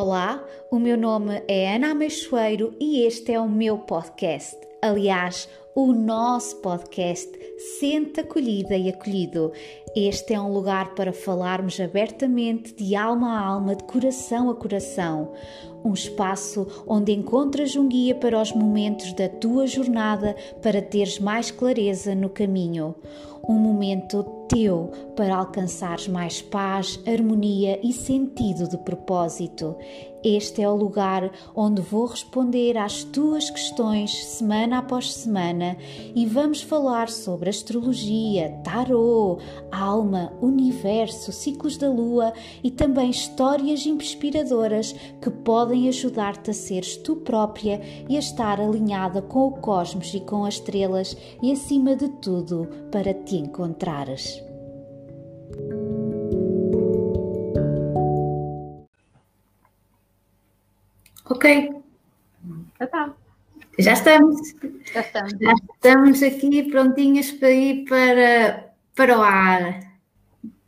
Olá, o meu nome é Ana Ameixoeiro e este é o meu podcast. Aliás, o nosso podcast Sente Acolhida e Acolhido. Este é um lugar para falarmos abertamente, de alma a alma, de coração a coração. Um espaço onde encontras um guia para os momentos da tua jornada para teres mais clareza no caminho. Um momento teu para alcançares mais paz, harmonia e sentido de propósito. Este é o lugar onde vou responder às tuas questões semana após semana e vamos falar sobre astrologia, tarô, alma, universo, ciclos da lua e também histórias inspiradoras que podem ajudar-te a seres tu própria e a estar alinhada com o cosmos e com as estrelas e acima de tudo para te encontrares. Ok. Já está. Já estamos. Já estamos. Já estamos aqui prontinhas para ir para, para o ar.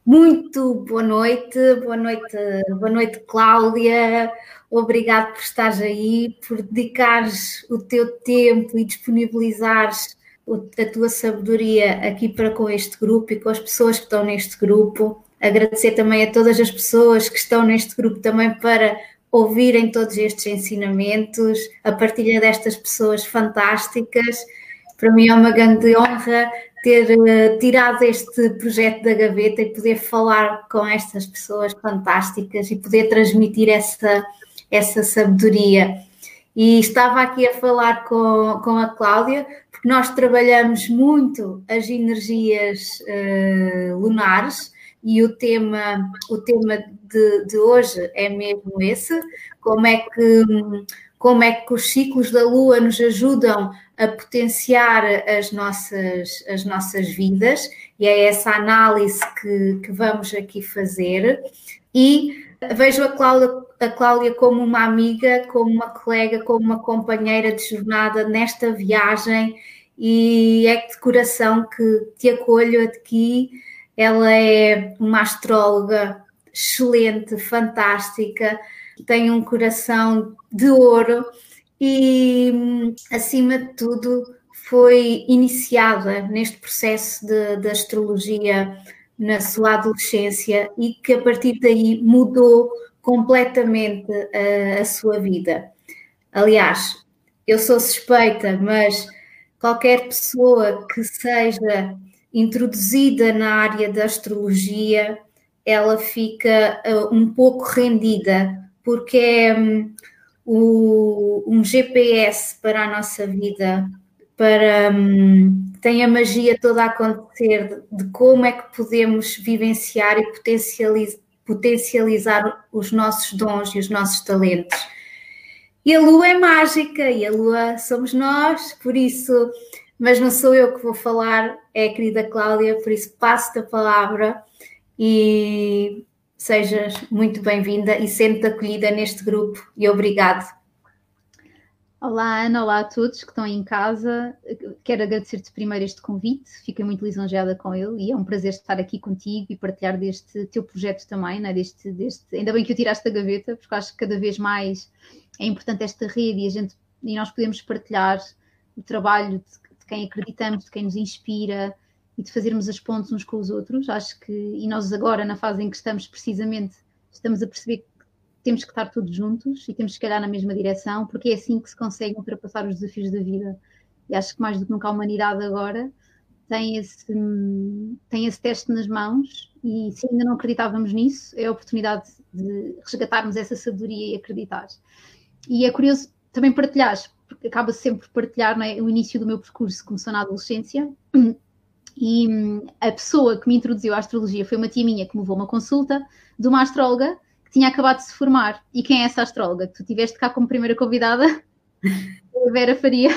Muito boa noite, boa noite, boa noite, Cláudia. Obrigado por estares aí, por dedicares o teu tempo e disponibilizares a tua sabedoria aqui para com este grupo e com as pessoas que estão neste grupo. Agradecer também a todas as pessoas que estão neste grupo também para ouvirem todos estes ensinamentos, a partilha destas pessoas fantásticas. Para mim é uma grande honra ter uh, tirado este projeto da gaveta e poder falar com estas pessoas fantásticas e poder transmitir essa, essa sabedoria. E estava aqui a falar com, com a Cláudia, porque nós trabalhamos muito as energias uh, lunares e o tema, o tema de, de hoje é mesmo esse, como é que como é que os ciclos da Lua nos ajudam a potenciar as nossas, as nossas vidas, e é essa análise que, que vamos aqui fazer. E vejo a Cláudia, a Cláudia como uma amiga, como uma colega, como uma companheira de jornada nesta viagem, e é de coração que te acolho aqui ela é uma astróloga excelente, fantástica, tem um coração de ouro e, acima de tudo, foi iniciada neste processo de astrologia na sua adolescência e que a partir daí mudou completamente a, a sua vida. Aliás, eu sou suspeita, mas qualquer pessoa que seja introduzida na área da astrologia, ela fica uh, um pouco rendida, porque é um, o, um GPS para a nossa vida, para um, tem a magia toda a acontecer de, de, como é que podemos vivenciar e potencializar, potencializar os nossos dons e os nossos talentos. E a lua é mágica e a lua somos nós, por isso mas não sou eu que vou falar, é a querida Cláudia, por isso passo-te a palavra e sejas muito bem-vinda e sente acolhida neste grupo e obrigado. Olá Ana, olá a todos que estão aí em casa. Quero agradecer-te primeiro este convite, fiquei muito lisonjeada com ele e é um prazer estar aqui contigo e partilhar deste teu projeto também, né? deste, deste... ainda bem que o tiraste da gaveta, porque acho que cada vez mais é importante esta rede e a gente e nós podemos partilhar o trabalho de quem acreditamos, de quem nos inspira e de fazermos as pontes uns com os outros. Acho que, e nós agora, na fase em que estamos precisamente, estamos a perceber que temos que estar todos juntos e temos que olhar na mesma direção, porque é assim que se conseguem ultrapassar os desafios da vida. E acho que mais do que nunca a humanidade agora tem esse, tem esse teste nas mãos e se ainda não acreditávamos nisso, é a oportunidade de resgatarmos essa sabedoria e acreditar. E é curioso também partilhares, acaba sempre por partilhar é? o início do meu percurso, começou na adolescência. E hum, a pessoa que me introduziu à astrologia foi uma tia minha que me levou uma consulta de uma astróloga que tinha acabado de se formar. E quem é essa astróloga? Que tu tiveste cá como primeira convidada? a Vera Faria,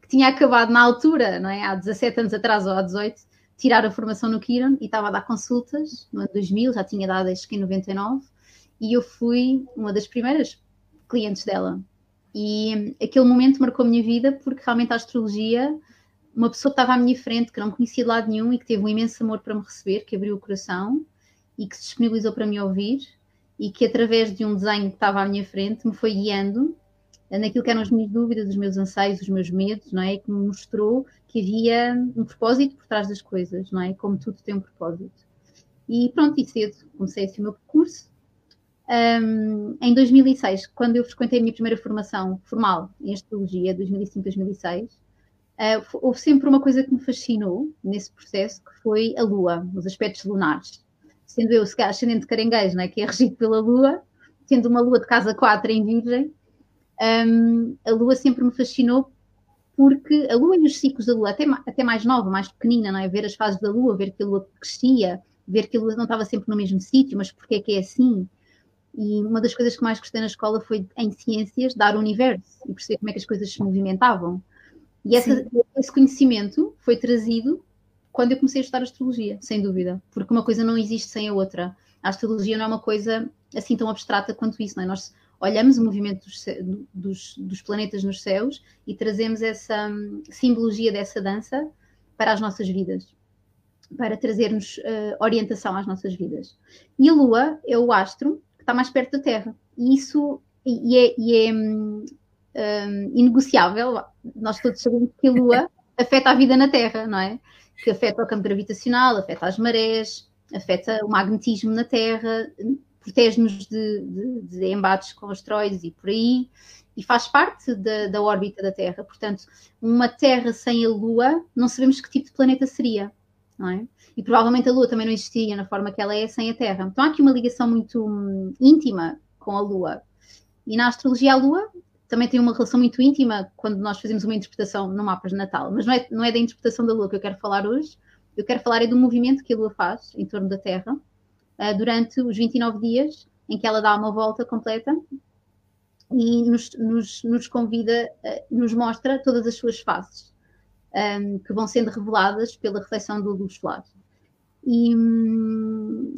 que tinha acabado na altura, não é? há 17 anos atrás ou há 18, tirar a formação no Kiron e estava a dar consultas no ano 2000, já tinha dado acho que em 99, e eu fui uma das primeiras clientes dela. E aquele momento marcou a minha vida porque realmente a astrologia, uma pessoa que estava à minha frente, que não conhecia de lado nenhum e que teve um imenso amor para me receber, que abriu o coração e que se disponibilizou para me ouvir e que através de um desenho que estava à minha frente me foi guiando naquilo que eram as minhas dúvidas, os meus anseios, os meus medos, não é? Que me mostrou que havia um propósito por trás das coisas, não é? Como tudo tem um propósito. E pronto, e cedo comecei assim o meu percurso. Um, em 2006, quando eu frequentei a minha primeira formação formal em astrologia, 2005-2006, uh, houve sempre uma coisa que me fascinou nesse processo, que foi a Lua, os aspectos lunares. Sendo eu, ascendente de caranguejo, não é? que é regido pela Lua, tendo uma Lua de casa 4 em Virgem, um, a Lua sempre me fascinou porque a Lua e os ciclos da Lua, até, até mais nova, mais pequenina, não é? Ver as fases da Lua, ver que a Lua crescia, ver que a Lua não estava sempre no mesmo sítio, mas porque é que é assim? E uma das coisas que mais gostei na escola foi, em ciências, dar o universo e perceber como é que as coisas se movimentavam. E essa, esse conhecimento foi trazido quando eu comecei a estudar astrologia, sem dúvida, porque uma coisa não existe sem a outra. A astrologia não é uma coisa assim tão abstrata quanto isso, não é? Nós olhamos o movimento dos, dos, dos planetas nos céus e trazemos essa hum, simbologia dessa dança para as nossas vidas, para trazermos uh, orientação às nossas vidas. E a Lua é o astro está mais perto da Terra. E isso e é, e é um, um, inegociável. Nós todos sabemos que a Lua afeta a vida na Terra, não é? Que afeta o campo gravitacional, afeta as marés, afeta o magnetismo na Terra, protege-nos de, de, de, embates com asteroides e por aí, e faz parte da, da, órbita da Terra. Portanto, uma Terra sem a Lua, não sabemos que tipo de planeta seria, não é? E provavelmente a Lua também não existiria na forma que ela é sem a Terra. Então há aqui uma ligação muito hum, íntima com a Lua. E na astrologia, a Lua também tem uma relação muito íntima quando nós fazemos uma interpretação no mapa de Natal. Mas não é, não é da interpretação da Lua que eu quero falar hoje. Eu quero falar é do movimento que a Lua faz em torno da Terra uh, durante os 29 dias em que ela dá uma volta completa e nos, nos, nos convida, uh, nos mostra todas as suas faces, um, que vão sendo reveladas pela reflexão do luz solar. E, hum,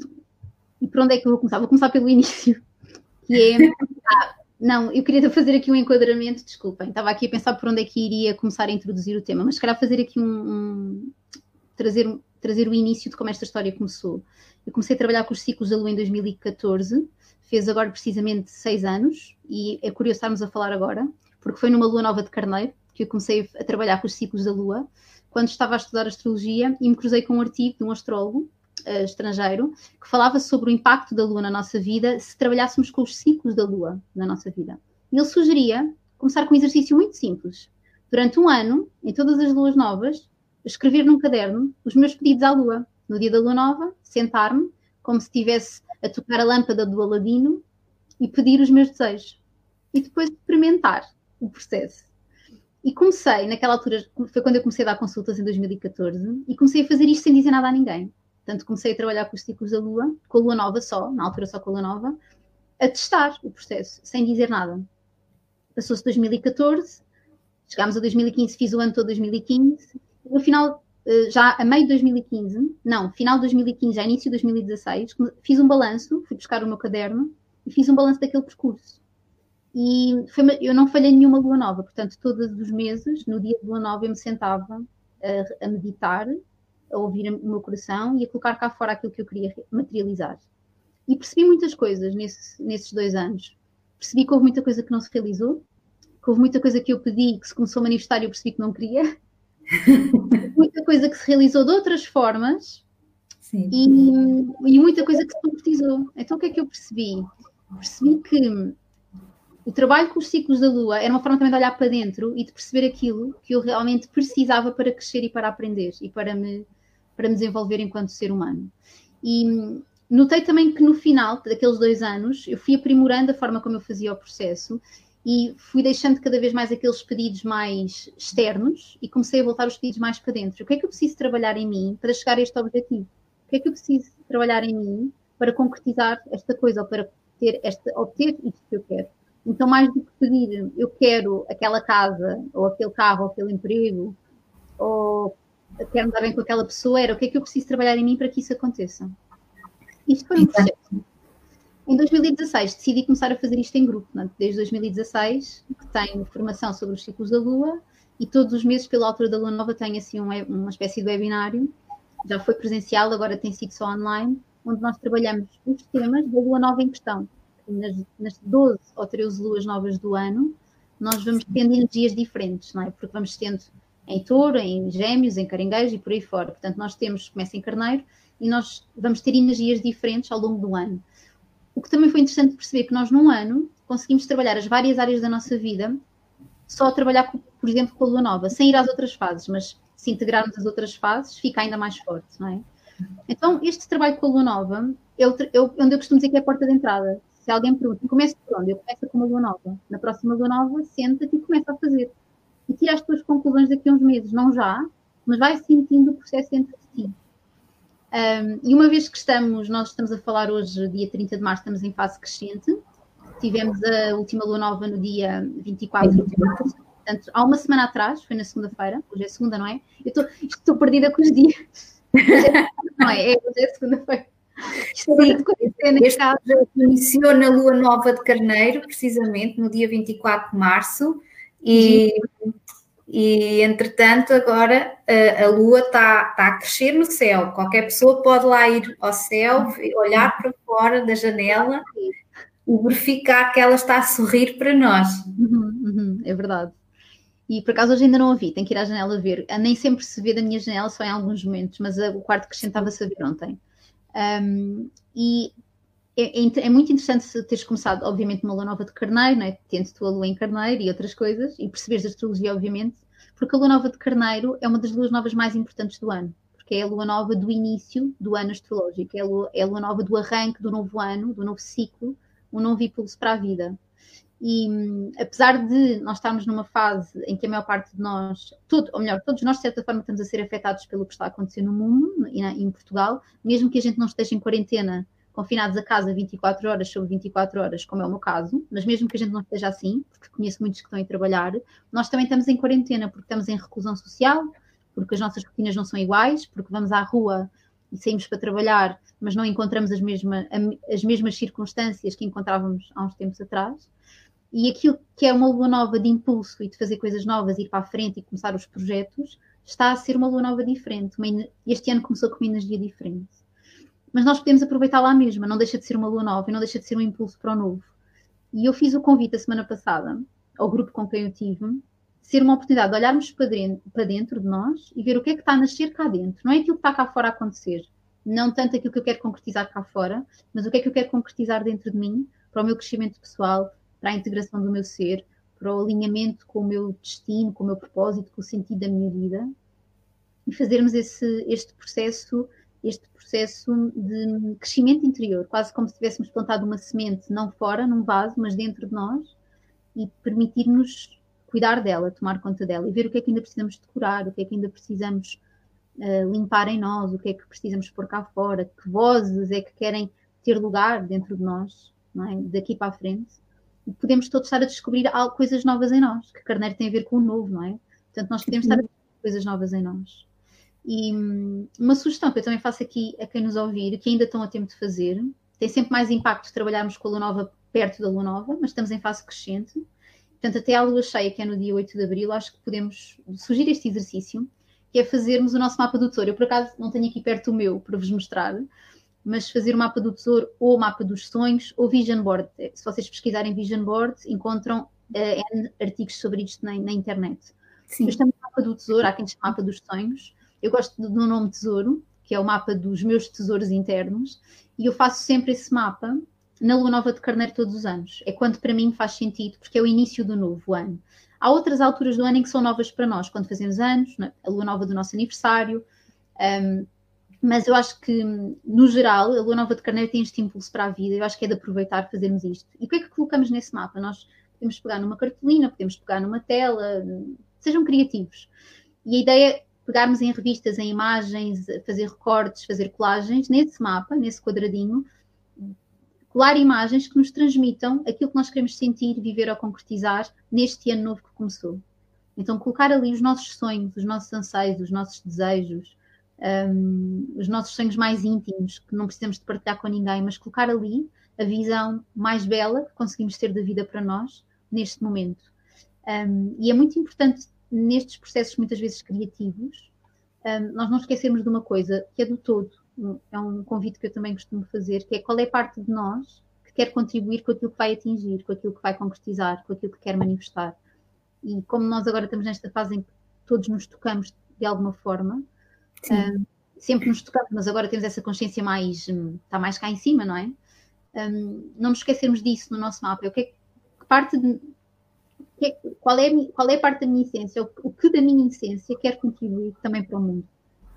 e por onde é que eu vou começar? Vou começar pelo início, que é. Ah, não, eu queria fazer aqui um enquadramento, desculpem, estava aqui a pensar por onde é que iria começar a introduzir o tema, mas se calhar fazer aqui um, um trazer, trazer o início de como esta história começou. Eu comecei a trabalhar com os ciclos da Lua em 2014, fez agora precisamente seis anos, e é curioso estarmos a falar agora, porque foi numa Lua Nova de Carneiro que eu comecei a trabalhar com os ciclos da Lua, quando estava a estudar astrologia e me cruzei com um artigo de um astrólogo uh, estrangeiro que falava sobre o impacto da Lua na nossa vida se trabalhássemos com os ciclos da Lua na nossa vida. E ele sugeria começar com um exercício muito simples. Durante um ano, em todas as luas novas, escrever num caderno os meus pedidos à Lua no dia da lua nova, sentar-me como se estivesse a tocar a lâmpada do Aladino e pedir os meus desejos. E depois experimentar o processo. E comecei, naquela altura, foi quando eu comecei a dar consultas em 2014, e comecei a fazer isto sem dizer nada a ninguém. Portanto, comecei a trabalhar com os ciclos da Lua, com a Lua Nova só, na altura só com a Lua Nova, a testar o processo, sem dizer nada. Passou-se 2014, chegámos a 2015, fiz o ano todo 2015, e no final eh, já a meio de 2015, não, final de 2015, já início de 2016, fiz um balanço, fui buscar o meu caderno e fiz um balanço daquele percurso. E foi, eu não falhei nenhuma lua nova, portanto, todos os meses, no dia de lua nova, eu me sentava a, a meditar, a ouvir o meu coração e a colocar cá fora aquilo que eu queria materializar. E percebi muitas coisas nesse, nesses dois anos. Percebi que houve muita coisa que não se realizou, que houve muita coisa que eu pedi que se começou a manifestar e eu percebi que não queria. muita coisa que se realizou de outras formas e, e, muita coisa que se concretizou. Então o que é que eu percebi? Percebi que o trabalho com os ciclos da Lua era uma forma também de olhar para dentro e de perceber aquilo que eu realmente precisava para crescer e para aprender e para me, para me desenvolver enquanto ser humano. E notei também que no final daqueles dois anos eu fui aprimorando a forma como eu fazia o processo e fui deixando cada vez mais aqueles pedidos mais externos e comecei a voltar os pedidos mais para dentro. O que é que eu preciso trabalhar em mim para chegar a este objetivo? O que é que eu preciso trabalhar em mim para concretizar esta coisa ou para ter esta, obter isto que eu quero? Então, mais do que pedir eu quero aquela casa, ou aquele carro, ou aquele emprego, ou quero me dar bem com aquela pessoa, era o que é que eu preciso trabalhar em mim para que isso aconteça? Isto foi um processo. Em 2016 decidi começar a fazer isto em grupo, né? desde 2016, que tenho formação sobre os ciclos da Lua e todos os meses, pela altura da Lua Nova, tenho assim um, uma espécie de webinário. Já foi presencial, agora tem sido só online, onde nós trabalhamos os temas da Lua Nova em questão. Nas, nas 12 ou 13 luas novas do ano, nós vamos tendo energias diferentes, não é? Porque vamos tendo em touro, em gêmeos, em caranguejo e por aí fora. Portanto, nós temos, começa em carneiro, e nós vamos ter energias diferentes ao longo do ano. O que também foi interessante perceber que nós, num ano, conseguimos trabalhar as várias áreas da nossa vida, só a trabalhar, com, por exemplo, com a lua nova, sem ir às outras fases, mas se integrarmos as outras fases, fica ainda mais forte, não é? Então, este trabalho com a lua nova, eu, eu, onde eu costumo dizer que é a porta de entrada. Se alguém pergunta, começa por onde? Eu começo com uma lua nova. Na próxima lua nova, senta-te e começa a fazer. E tira as tuas conclusões daqui a uns meses, não já, mas vai sentindo o processo dentro de ti. Um, e uma vez que estamos, nós estamos a falar hoje, dia 30 de março, estamos em fase crescente. Tivemos a última lua nova no dia 24 de março. Portanto, há uma semana atrás, foi na segunda-feira, hoje é segunda, não é? Eu estou, estou perdida com os dias. não é? é hoje é segunda-feira. Sim, este projeto iniciou na lua nova de Carneiro, precisamente no dia 24 de março, e, e entretanto agora a, a lua está tá a crescer no céu. Qualquer pessoa pode lá ir ao céu, olhar para fora da janela e verificar que ela está a sorrir para nós. Uhum, uhum, é verdade. E por acaso hoje ainda não a vi, tenho que ir à janela ver. Nem sempre se vê da minha janela, só em alguns momentos, mas o quarto que estava-se a ver ontem. Um, e é, é, é, muito interessante teres começado, obviamente, uma lua nova de carneiro, né? tendo tu a lua em carneiro e outras coisas, e perceberes a astrologia, obviamente, porque a lua nova de carneiro é uma das luas novas mais importantes do ano, porque é a lua nova do início do ano astrológico, é a lua, é a lua nova do arranque do novo ano, do novo ciclo, um novo impulso para a vida. E apesar de nós estarmos numa fase em que a maior parte de nós, todo, ou melhor, todos nós de certa forma estamos a ser afetados pelo que está acontecendo no mundo e em Portugal, mesmo que a gente não esteja em quarentena, confinados a casa 24 horas sobre 24 horas, como é o meu caso, mas mesmo que a gente não esteja assim, porque conheço muitos que estão a trabalhar, nós também estamos em quarentena porque estamos em reclusão social, porque as nossas rotinas não são iguais, porque vamos à rua e saímos para trabalhar, mas não encontramos as, mesma, as mesmas circunstâncias que encontrávamos há uns tempos atrás. E aquilo que é uma lua nova de impulso e de fazer coisas novas, ir para a frente e começar os projetos, está a ser uma lua nova diferente. Este ano começou com uma energia diferente. Mas nós podemos aproveitar lá mesma, não deixa de ser uma lua nova e não deixa de ser um impulso para o novo. E eu fiz o convite a semana passada ao grupo com quem eu tive, ser uma oportunidade de olharmos para dentro de nós e ver o que é que está a nascer cá dentro. Não é aquilo que está cá fora a acontecer. Não tanto aquilo que eu quero concretizar cá fora, mas o que é que eu quero concretizar dentro de mim, para o meu crescimento pessoal, para a integração do meu ser, para o alinhamento com o meu destino, com o meu propósito, com o sentido da minha vida e fazermos esse, este processo este processo de crescimento interior, quase como se tivéssemos plantado uma semente, não fora, num vaso, mas dentro de nós, e permitir-nos cuidar dela, tomar conta dela e ver o que é que ainda precisamos decorar, o que é que ainda precisamos uh, limpar em nós, o que é que precisamos pôr cá fora, que vozes é que querem ter lugar dentro de nós, é? daqui para a frente podemos todos estar a descobrir coisas novas em nós, que carneiro tem a ver com o novo, não é? Portanto, nós podemos estar a descobrir coisas novas em nós. E hum, uma sugestão que eu também faço aqui a quem nos ouvir, que ainda estão a tempo de fazer, tem sempre mais impacto trabalharmos com a lua nova perto da lua nova, mas estamos em fase crescente. Portanto, até à lua cheia, que é no dia 8 de abril, acho que podemos sugerir este exercício, que é fazermos o nosso mapa do tesouro. Eu, por acaso, não tenho aqui perto o meu para vos mostrar, mas fazer o mapa do tesouro ou o mapa dos sonhos ou vision board. Se vocês pesquisarem vision board, encontram uh, artigos sobre isto na, na internet. Sim. Mas também o mapa do tesouro, há quem chama mapa dos sonhos. Eu gosto do nome tesouro, que é o mapa dos meus tesouros internos, e eu faço sempre esse mapa na lua nova de carneiro todos os anos. É quando para mim faz sentido, porque é o início do novo ano. Há outras alturas do ano em que são novas para nós, quando fazemos anos, a lua nova do nosso aniversário, um, mas eu acho que, no geral, a Lua Nova de Carneiro tem este impulso para a vida. Eu acho que é de aproveitar fazermos isto. E o que é que colocamos nesse mapa? Nós podemos pegar numa cartolina, podemos pegar numa tela, sejam criativos. E a ideia é pegarmos em revistas, em imagens, fazer recortes, fazer colagens nesse mapa, nesse quadradinho, colar imagens que nos transmitam aquilo que nós queremos sentir, viver ou concretizar neste ano novo que começou. Então, colocar ali os nossos sonhos, os nossos anseios, os nossos desejos, um, os nossos sonhos mais íntimos, que não precisamos de partilhar com ninguém, mas colocar ali a visão mais bela que conseguimos ter da vida para nós neste momento. Um, e é muito importante nestes processos muitas vezes criativos, um, nós não esquecermos de uma coisa que é do todo. É um convite que eu também costumo fazer, que é qual é a parte de nós que quer contribuir com aquilo que vai atingir, com aquilo que vai concretizar, com aquilo que quer manifestar. E como nós agora estamos nesta fase em que todos nos tocamos de alguma forma, um, sempre nos tocamos, mas agora temos essa consciência mais, está mais cá em cima, não é? Um, não nos esquecermos disso no nosso mapa. O que, é, que parte de, que é, qual, é, qual é a parte da minha essência? O, o que da minha essência quer contribuir também para o mundo?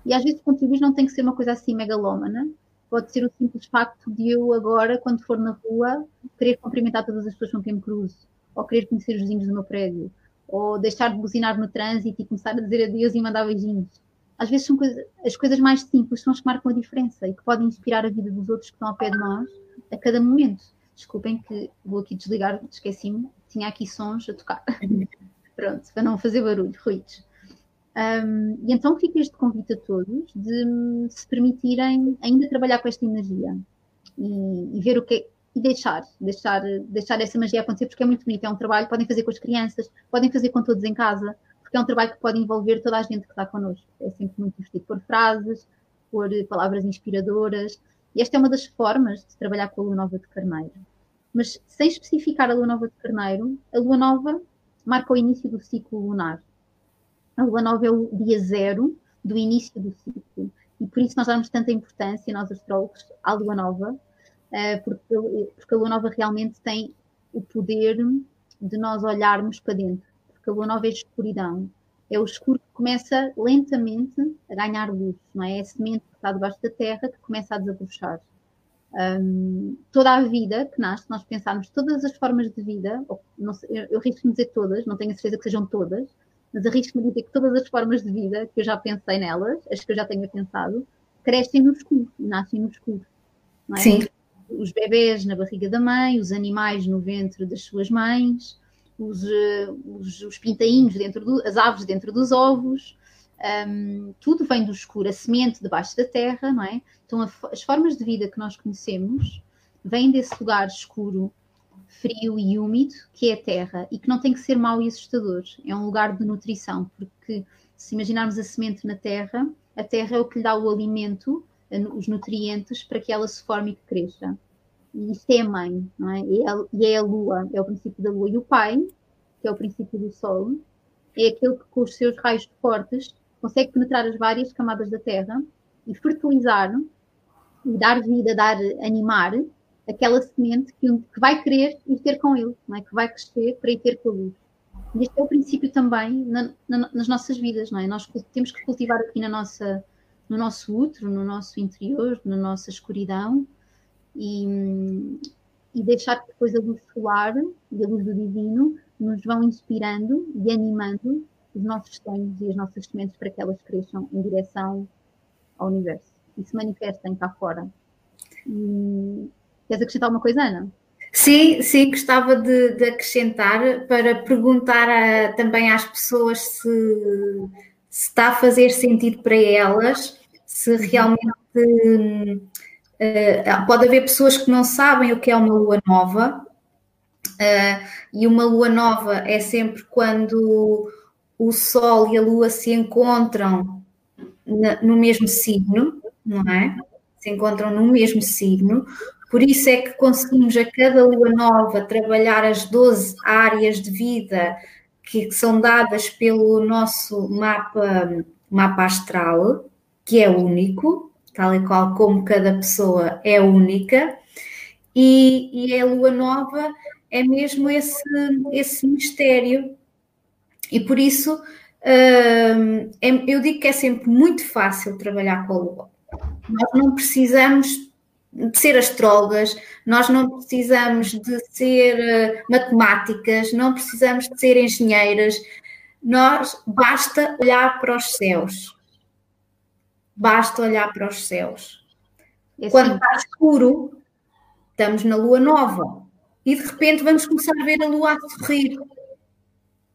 E às vezes contribuir não tem que ser uma coisa assim megalómana, pode ser o simples facto de eu agora, quando for na rua, querer cumprimentar todas as pessoas com quem me cruzo, ou querer conhecer os vizinhos do meu prédio, ou deixar de buzinar no trânsito e começar a dizer adeus e mandar beijinhos. Às vezes são coisa, as coisas mais simples são as que marcam a diferença e que podem inspirar a vida dos outros que estão ao pé de nós a cada momento. Desculpem que vou aqui desligar, esqueci-me, tinha aqui sons a tocar. Pronto, para não fazer barulho, ruídos. Um, e então fica este convite a todos de se permitirem ainda trabalhar com esta energia e, e ver o que é, e deixar, deixar, deixar essa magia acontecer, porque é muito bonito, é um trabalho, podem fazer com as crianças, podem fazer com todos em casa, porque é um trabalho que pode envolver toda a gente que está connosco. É sempre muito divertido por frases, por palavras inspiradoras, e esta é uma das formas de trabalhar com a lua nova de carneiro. Mas sem especificar a lua nova de carneiro, a lua nova marca o início do ciclo lunar. A lua nova é o dia zero do início do ciclo. E por isso nós damos tanta importância, nós astrólogos, à lua nova, eh, porque a lua nova realmente tem o poder de nós olharmos para dentro. Porque a lua nova é escuridão. É o escuro que começa lentamente a ganhar luz, não é? É a semente que está debaixo da terra que começa a desabrochar. Um, toda a vida que nasce, nós pensarmos todas as formas de vida, ou, sei, eu, eu risco-me dizer todas, não tenho a certeza que sejam todas, mas arrisco-me dizer que todas as formas de vida que eu já pensei nelas, as que eu já tenho pensado, crescem no escuro, nascem no escuro. É? Sim. Os bebês na barriga da mãe, os animais no ventre das suas mães, os, eh, os, os pintainhos dentro do, as aves dentro dos ovos, um, tudo vem do escuro, a semente debaixo da terra, não é? Então a, as formas de vida que nós conhecemos vêm desse lugar escuro frio e úmido que é a terra e que não tem que ser mau e assustador. É um lugar de nutrição, porque se imaginarmos a semente na terra, a terra é o que lhe dá o alimento, os nutrientes para que ela se forme e cresça. E isto é a mãe, não é? E, é, e é a lua, é o princípio da lua. E o pai, que é o princípio do sol, é aquele que com os seus raios fortes consegue penetrar as várias camadas da terra e fertilizar e dar vida, dar animar aquela semente que, que vai querer ir ter com ele, não é? que vai crescer para ir ter com a luz. E este é o princípio também na, na, nas nossas vidas, não é? Nós temos que cultivar aqui na nossa, no nosso útero, no nosso interior, na nossa escuridão e, e deixar que depois a luz solar e a luz do divino nos vão inspirando e animando os nossos sonhos e as nossas sementes para que elas cresçam em direção ao universo e se manifestem cá fora. E, Queres acrescentar alguma coisa, Ana? Sim, sim, gostava de, de acrescentar para perguntar a, também às pessoas se, se, está a fazer sentido para elas, se uhum. realmente uh, pode haver pessoas que não sabem o que é uma lua nova, uh, e uma lua nova é sempre quando o Sol e a Lua se encontram na, no mesmo signo, não é? Se encontram no mesmo signo, por isso é que conseguimos a cada lua nova trabalhar as 12 áreas de vida que são dadas pelo nosso mapa, mapa astral, que é único, tal e qual como cada pessoa é única, e, e a lua nova é mesmo esse, esse mistério. E por isso hum, é, eu digo que é sempre muito fácil trabalhar com a lua. Nós não precisamos de ser astrólogas, nós não precisamos de ser uh, matemáticas, não precisamos de ser engenheiras, nós basta olhar para os céus. Basta olhar para os céus. É Quando está escuro, estamos na lua nova e de repente vamos começar a ver a lua a sorrir.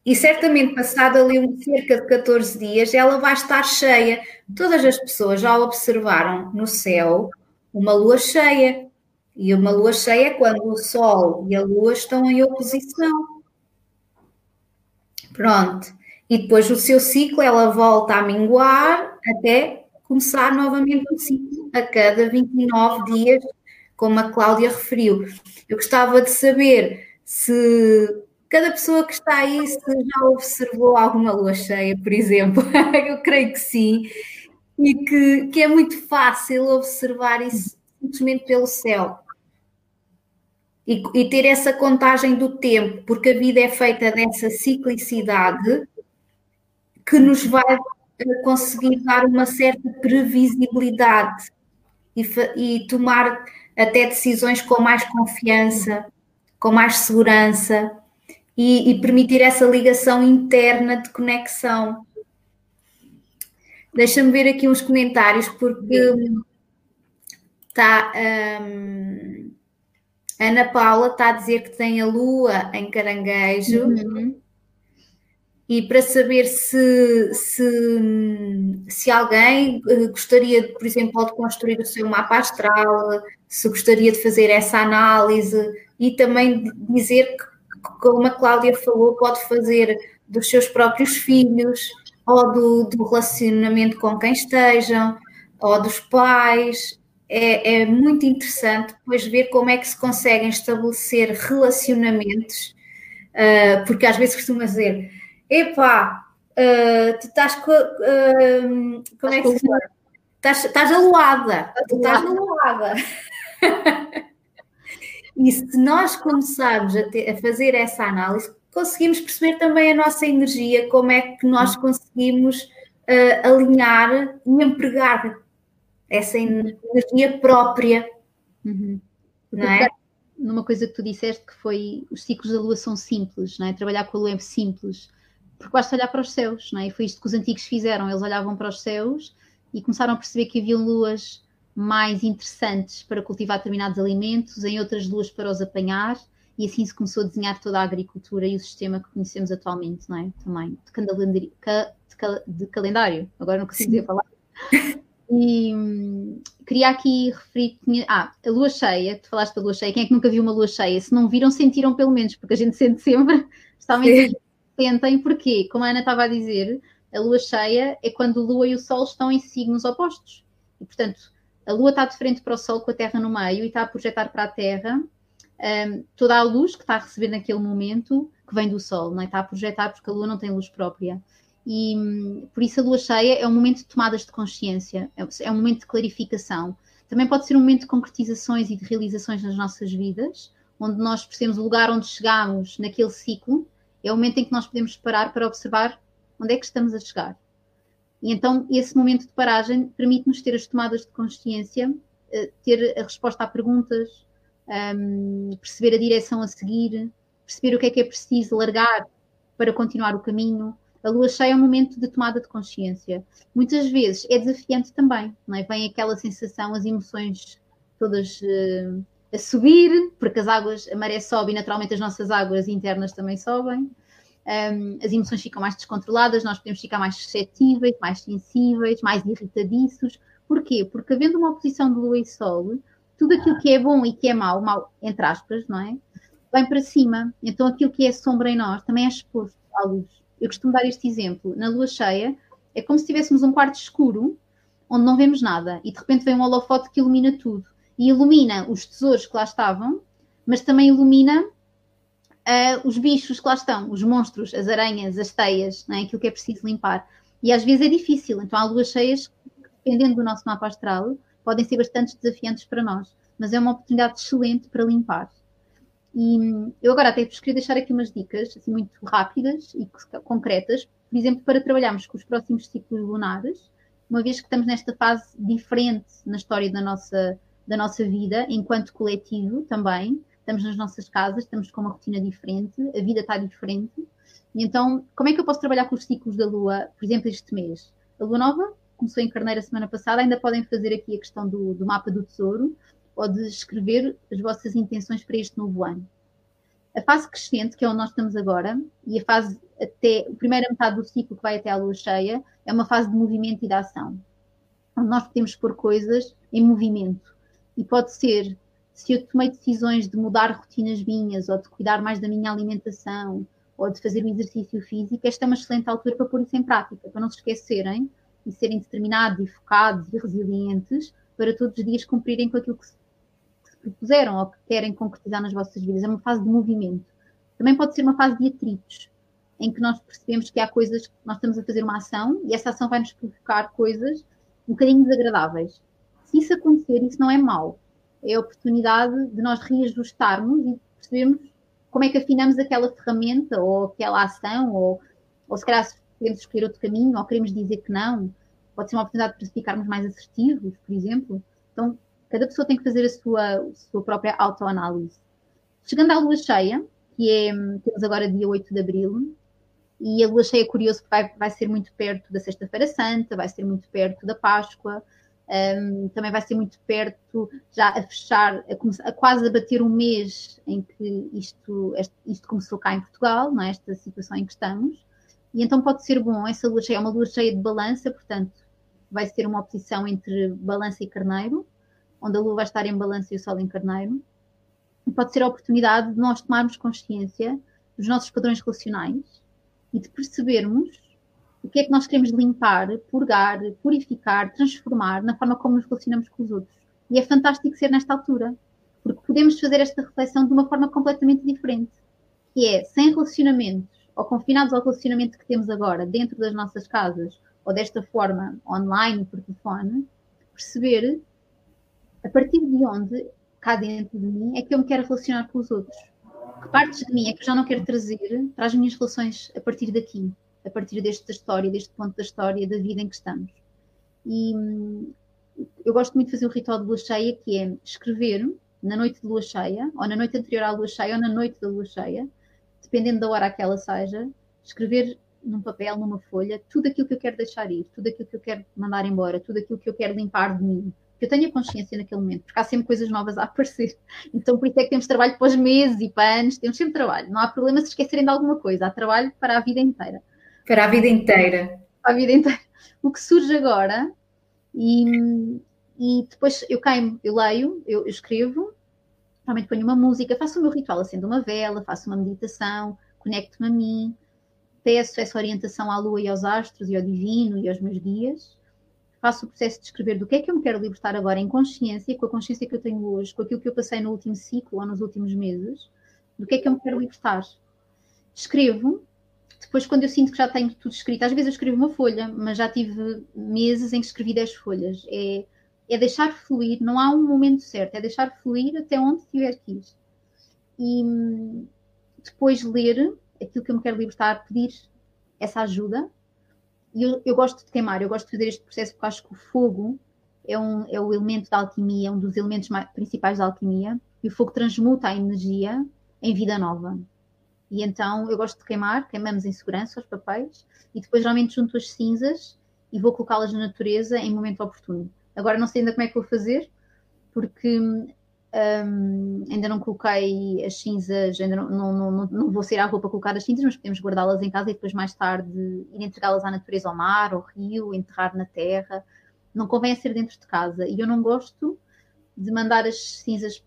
E certamente, passado ali cerca de 14 dias, ela vai estar cheia. Todas as pessoas já observaram no céu uma lua cheia. E uma lua cheia é quando o Sol e a Lua estão em oposição. Pronto. E depois o seu ciclo, ela volta a minguar até começar novamente o ciclo a cada 29 dias, como a Cláudia referiu. Eu gostava de saber se cada pessoa que está aí se já observou alguma lua cheia, por exemplo. Eu creio que sim. E que, que é muito fácil observar isso simplesmente pelo céu. E, e, ter essa contagem do tempo, porque a vida é feita dessa ciclicidade que nos vai conseguir dar uma certa previsibilidade e, e tomar até decisões com mais confiança, com mais segurança e, e permitir essa ligação interna de conexão. Deixa-me ver aqui uns comentários, porque está. Um, Ana Paula está a dizer que tem a lua em caranguejo. Uhum. E para saber se, se, se alguém eh, gostaria, por exemplo, de construir o seu mapa astral, se gostaria de fazer essa análise e também dizer que, como a Cláudia falou, pode fazer dos seus próprios filhos ou do, do relacionamento com quem estejam ou dos pais. É, é muito interessante depois ver como é que se conseguem estabelecer relacionamentos, uh, porque às vezes costuma dizer epá, uh, tu estás com. Uh, como é que se chama? Estás, estás aluada. Tu estás aluada. e se nós começarmos a, ter, a, fazer essa análise, conseguimos perceber também a nossa energia, como é que nós conseguimos uh, alinhar e empregar essa energia própria. Uhum. Não é? Numa coisa que tu disseste que foi os ciclos da lua são simples, não é? Trabalhar com a lua é simples porque basta olhar para os céus, não é? E foi isto que os antigos fizeram, eles olhavam para os céus e começaram a perceber que havia luas mais interessantes para cultivar determinados alimentos, em outras luas para os apanhar, e assim se começou a desenhar toda a agricultura e o sistema que conhecemos atualmente, não é? Também de calendário, de calendário. agora não consigo dizer falar. E hum, queria aqui referir. Ah, a lua cheia, tu falaste da lua cheia, quem é que nunca viu uma lua cheia? Se não viram, sentiram pelo menos, porque a gente sente sempre, especialmente tentem, porque, como a Ana estava a dizer, a lua cheia é quando a lua e o sol estão em signos opostos. E, portanto, a lua está de frente para o sol com a terra no meio e está a projetar para a terra um, toda a luz que está a receber naquele momento que vem do sol, não é? está a projetar porque a lua não tem luz própria. E um, por isso a lua cheia é um momento de tomadas de consciência, é, é um momento de clarificação. Também pode ser um momento de concretizações e de realizações nas nossas vidas, onde nós percebemos o lugar onde chegamos naquele ciclo é o momento em que nós podemos parar para observar onde é que estamos a chegar. E então, esse momento de paragem permite-nos ter as tomadas de consciência, eh, ter a resposta a perguntas, um, perceber a direção a seguir, perceber o que é que é preciso largar para continuar o caminho. A lua cheia é um momento de tomada de consciência. Muitas vezes é desafiante também, não é? Vem aquela sensação, as emoções todas uh, a subir, porque as águas, a maré sobe e naturalmente as nossas águas internas também sobem. Um, as emoções ficam mais descontroladas, nós podemos ficar mais suscetíveis, mais sensíveis, mais irritadiços. Porquê? Porque havendo uma oposição de lua e sol, tudo aquilo que é bom e que é mau, mau entre aspas, não é? Vem para cima. Então aquilo que é sombra em nós também é exposto à luz. Eu costumo dar este exemplo. Na lua cheia, é como se tivéssemos um quarto escuro onde não vemos nada e de repente vem um holofote que ilumina tudo e ilumina os tesouros que lá estavam, mas também ilumina uh, os bichos que lá estão, os monstros, as aranhas, as teias, é? aquilo que é preciso limpar. E às vezes é difícil, então há luas cheias, dependendo do nosso mapa astral, podem ser bastante desafiantes para nós, mas é uma oportunidade excelente para limpar. E eu agora até vos queria deixar aqui umas dicas assim, muito rápidas e concretas, por exemplo, para trabalharmos com os próximos ciclos lunares, uma vez que estamos nesta fase diferente na história da nossa da nossa vida enquanto coletivo também. Estamos nas nossas casas, estamos com uma rotina diferente, a vida está diferente. E então, como é que eu posso trabalhar com os ciclos da Lua, por exemplo, este mês? A Lua Nova começou em Carneiro a semana passada, ainda podem fazer aqui a questão do, do mapa do tesouro ou de escrever as vossas intenções para este novo ano. A fase crescente, que é onde nós estamos agora, e a fase até a primeira metade do ciclo que vai até a lua cheia, é uma fase de movimento e de ação, onde nós podemos pôr coisas em movimento. E pode ser, se eu tomei decisões de mudar rotinas minhas, ou de cuidar mais da minha alimentação, ou de fazer um exercício físico, esta é uma excelente altura para pôr isso em prática, para não se esquecerem e serem determinados e focados e resilientes para todos os dias cumprirem com aquilo que se, propuseram ou que querem concretizar nas vossas vidas. É uma fase de movimento. Também pode ser uma fase de atritos, em que nós percebemos que há coisas que nós estamos a fazer uma ação e essa ação vai nos provocar coisas um bocadinho desagradáveis. Se isso acontecer, isso não é mau. É a oportunidade de nós reajustarmos e percebermos como é que afinamos aquela ferramenta ou aquela ação, ou, ou se calhar queremos escolher outro caminho, ou queremos dizer que não. Pode ser uma oportunidade para ficarmos mais assertivos, por exemplo. Então, cada pessoa tem que fazer a sua, a sua própria autoanálise. Chegando à lua cheia, que é, temos agora dia 8 de abril, e a lua cheia é curioso porque vai, vai ser muito perto da Sexta-feira Santa, vai ser muito perto da Páscoa, um, também vai ser muito perto, já a fechar, a, a, quase a bater um mês em que isto, isto começou cá em Portugal, não é? esta situação em que estamos. E então pode ser bom, essa lua cheia é uma lua cheia de balança, portanto, vai ser uma oposição entre balança e carneiro, onde a lua vai estar em balança e o sol em carneiro. E pode ser a oportunidade de nós tomarmos consciência dos nossos padrões relacionais e de percebermos o que é que nós queremos limpar, purgar, purificar, transformar na forma como nos relacionamos com os outros. E é fantástico ser nesta altura, porque podemos fazer esta reflexão de uma forma completamente diferente, que é sem relacionamentos ou confinados ao relacionamento que temos agora dentro das nossas casas ou desta forma online, por telefone, perceber a partir de onde, cá dentro de mim, é que eu me quero relacionar com os outros que partes de mim é que eu já não quero trazer para as minhas relações a partir daqui, a partir desta história, deste ponto da história, da vida em que estamos. E hum, eu gosto muito de fazer o ritual de lua cheia, que é escrever na noite de lua cheia, ou na noite anterior à lua cheia, ou na noite da lua cheia, dependendo da hora que ela seja, escrever num papel, numa folha, tudo aquilo que eu quero deixar ir, tudo aquilo que eu quero mandar embora, tudo aquilo que eu quero limpar de mim, que eu tenha consciência naquele momento, porque há sempre coisas novas a aparecer. Então, por isso é que temos trabalho para os meses e para anos, temos sempre trabalho. Não há problema se esquecerem de alguma coisa, há trabalho para a vida inteira. Para a vida inteira. Para a vida inteira. O que surge agora, e, e depois eu caio, eu leio, eu, eu escrevo, realmente ponho uma música, faço o meu ritual, acendo uma vela, faço uma meditação, conecto-me a mim, peço essa orientação à lua e aos astros e ao divino e aos meus guias faço o processo de escrever do que é que eu me quero libertar agora em consciência, com a consciência que eu tenho hoje, com aquilo que eu passei no último ciclo ou nos últimos meses, do que é que eu me quero libertar. Escrevo, depois quando eu sinto que já tenho tudo escrito, às vezes eu escrevo uma folha, mas já tive meses em que escrevi 10 folhas. É, é deixar fluir, não há um momento certo, é deixar fluir até onde tiver que ir. E depois ler aquilo que eu me quero libertar, pedir essa ajuda, e eu, eu, gosto de queimar, eu gosto de fazer este processo porque acho que o fogo é, um, é o elemento da alquimia, um dos elementos mais, principais da alquimia, e o fogo transmuta a energia em vida nova. E então eu gosto de queimar, queimamos em segurança os papéis, e depois geralmente junto as cinzas e vou colocá-las na natureza em momento oportuno. Agora não sei ainda como é que vou fazer, porque um, ainda não coloquei as cinzas, ainda não, não, não, não, vou sair à rua para colocar as cinzas, mas podemos guardá-las em casa e depois mais tarde ir entregá-las à natureza, ao mar, ao rio, enterrar na terra. Não convém ser dentro de casa. E eu não gosto de mandar as cinzas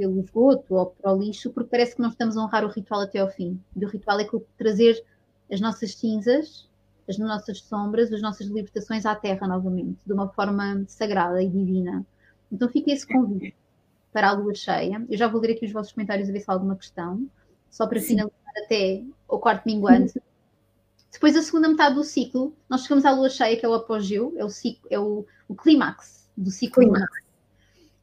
pelo esgoto ou para o lixo, porque parece que não estamos a honrar o ritual até ao fim. E o ritual é trazer as nossas cinzas, as nossas sombras, as nossas libertações à terra novamente, de uma forma sagrada e divina. Então fica esse convite para a lua cheia. Eu já vou ler aqui os vossos comentários a ver se há alguma questão, só para Sim. finalizar até o quarto minguante. Depois, a segunda metade do ciclo, nós chegamos à lua cheia, que é o apogeu, é o, ciclo, é o, o clímax do ciclo lunar.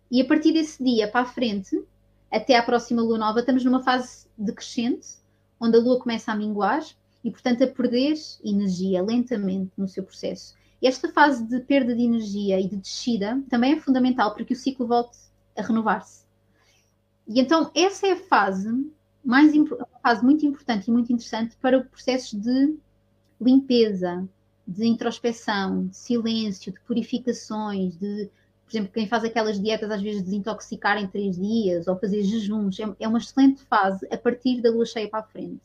E a partir desse dia para a frente, até à próxima lua nova, estamos numa fase decrescente, onde a lua começa a minguar e, portanto, a perder energia lentamente no seu processo. Esta fase de perda de energia e de descida também é fundamental para que o ciclo volte a renovar-se. E então essa é a fase mais uma fase muito importante e muito interessante para o processo de limpeza, de introspeção, de silêncio, de purificações, de, por exemplo, quem faz aquelas dietas às vezes desintoxicar em três dias ou fazer jejuns, é, é uma excelente fase a partir da lua cheia para a frente.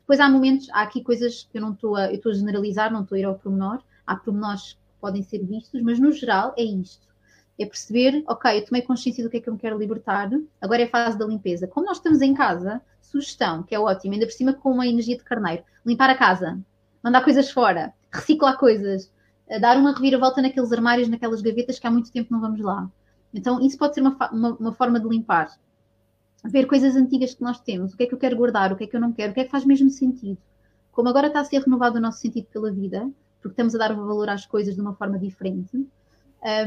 Depois há momentos, há aqui coisas que eu não estou a, eu estou a generalizar, não estou a ir ao pormenor, há pormenores que podem ser vistos, mas no geral é isto é perceber, ok, eu tomei consciência do que é que eu me quero libertar, agora é a fase da limpeza. Como nós estamos em casa, sugestão, que é ótimo, ainda por cima com uma energia de carneiro, limpar a casa, mandar coisas fora, reciclar coisas, dar uma reviravolta naqueles armários, naquelas gavetas que há muito tempo não vamos lá. Então, isso pode ser uma, uma, uma, forma de limpar. Ver coisas antigas que nós temos, o que é que eu quero guardar, o que é que eu não quero, o que é que faz mesmo sentido. Como agora está a ser renovado o nosso sentido pela vida, porque estamos a dar valor às coisas de uma forma diferente,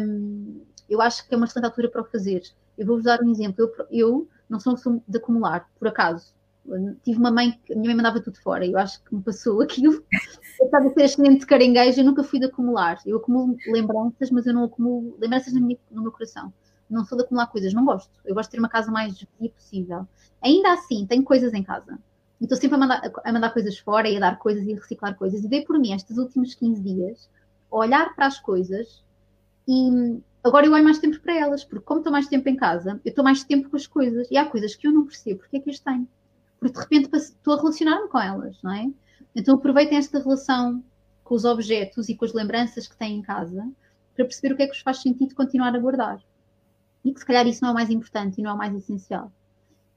um, eu acho que é uma excelente altura para o fazer. Eu vou-vos dar um exemplo. Eu, eu não sou de acumular, por acaso. Tive uma mãe que a minha mãe mandava tudo fora, eu acho que me passou aquilo. Eu estava a ser ascendente de caranguejo, eu nunca fui de acumular. Eu acumulo lembranças, mas eu não acumulo lembranças no, minha, no meu coração. Não sou de acumular coisas, não gosto. Eu gosto de ter uma casa mais vazia possível. Ainda assim, tenho coisas em casa. E estou sempre a mandar, a mandar coisas fora e a dar coisas e a reciclar coisas. E dei por mim, estes últimos 15 dias, a olhar para as coisas e agora eu olho mais tempo para elas, porque como estou mais tempo em casa, eu estou mais tempo com as coisas. E há coisas que eu não percebo porque é que as tenho porque de repente estou a relacionar-me com elas, não é? Então aproveitem esta relação com os objetos e com as lembranças que têm em casa para perceber o que é que vos faz sentido continuar a guardar. E que se calhar isso não é o mais importante e não é o mais essencial.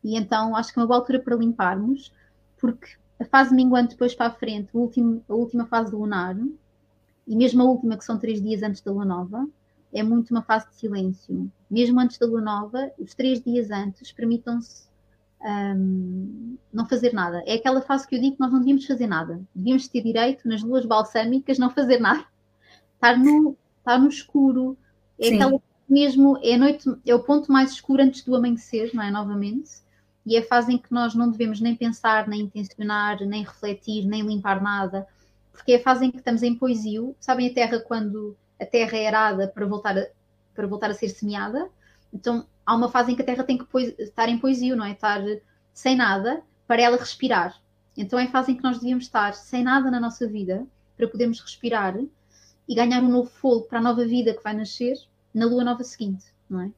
E então acho que é uma boa altura para limparmos, porque a fase minguante depois para a frente, a última, a última fase lunar, e mesmo a última, que são três dias antes da lua nova, é muito uma fase de silêncio. Mesmo antes da lua nova, os três dias antes, permitam-se um, não fazer nada. É aquela fase que eu digo que nós não devíamos fazer nada. Devíamos ter direito, nas luas balsâmicas, não fazer nada. Estar no, estar no escuro. É Sim. aquela mesmo, é noite, é o ponto mais escuro antes do amanhecer, não é? Novamente. E é a fase em que nós não devemos nem pensar, nem intencionar, nem refletir, nem limpar nada. Porque é a fase em que estamos em poesia. Sabem a terra quando a terra é arada para voltar a, para voltar a ser semeada? Então há uma fase em que a Terra tem que estar em poesia, não é? Estar sem nada para ela respirar. Então é a fase em que nós devíamos estar sem nada na nossa vida para podermos respirar e ganhar um novo fogo para a nova vida que vai nascer na lua nova seguinte, não é?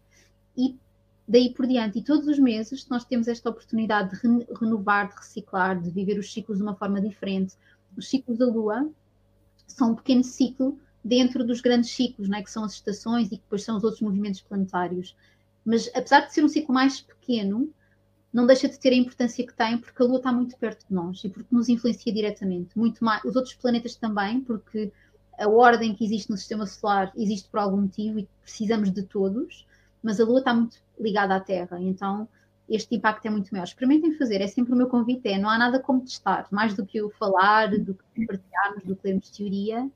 E daí por diante, e todos os meses nós temos esta oportunidade de renovar, de reciclar, de viver os ciclos de uma forma diferente. Os ciclos da lua são um pequeno ciclo dentro dos grandes ciclos, não é? que são as estações e que depois são os outros movimentos planetários. Mas apesar de ser um ciclo mais pequeno, não deixa de ter a importância que tem, porque a Lua está muito perto de nós e porque nos influencia diretamente. Muito mais, os outros planetas também, porque a ordem que existe no sistema solar existe por algum motivo e precisamos de todos, mas a Lua está muito ligada à Terra, então este impacto é muito maior. Experimentem fazer, é sempre o meu convite, é, não há nada como testar, mais do que eu falar, do que partilharmos, do que lermos teoria,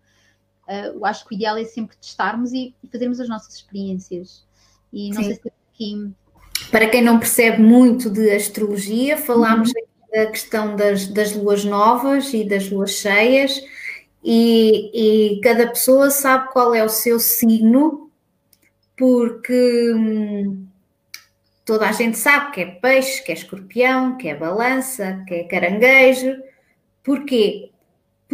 uh, eu acho que o ideal é sempre testarmos e, e fazermos as nossas experiências. E não Sim. sei se aqui. Para quem não percebe muito de astrologia, falámos uhum. da questão das, das luas novas e das luas cheias, e, e cada pessoa sabe qual é o seu signo, porque hum, toda a gente sabe que é peixe, que é escorpião, que é balança, que é caranguejo. Porquê?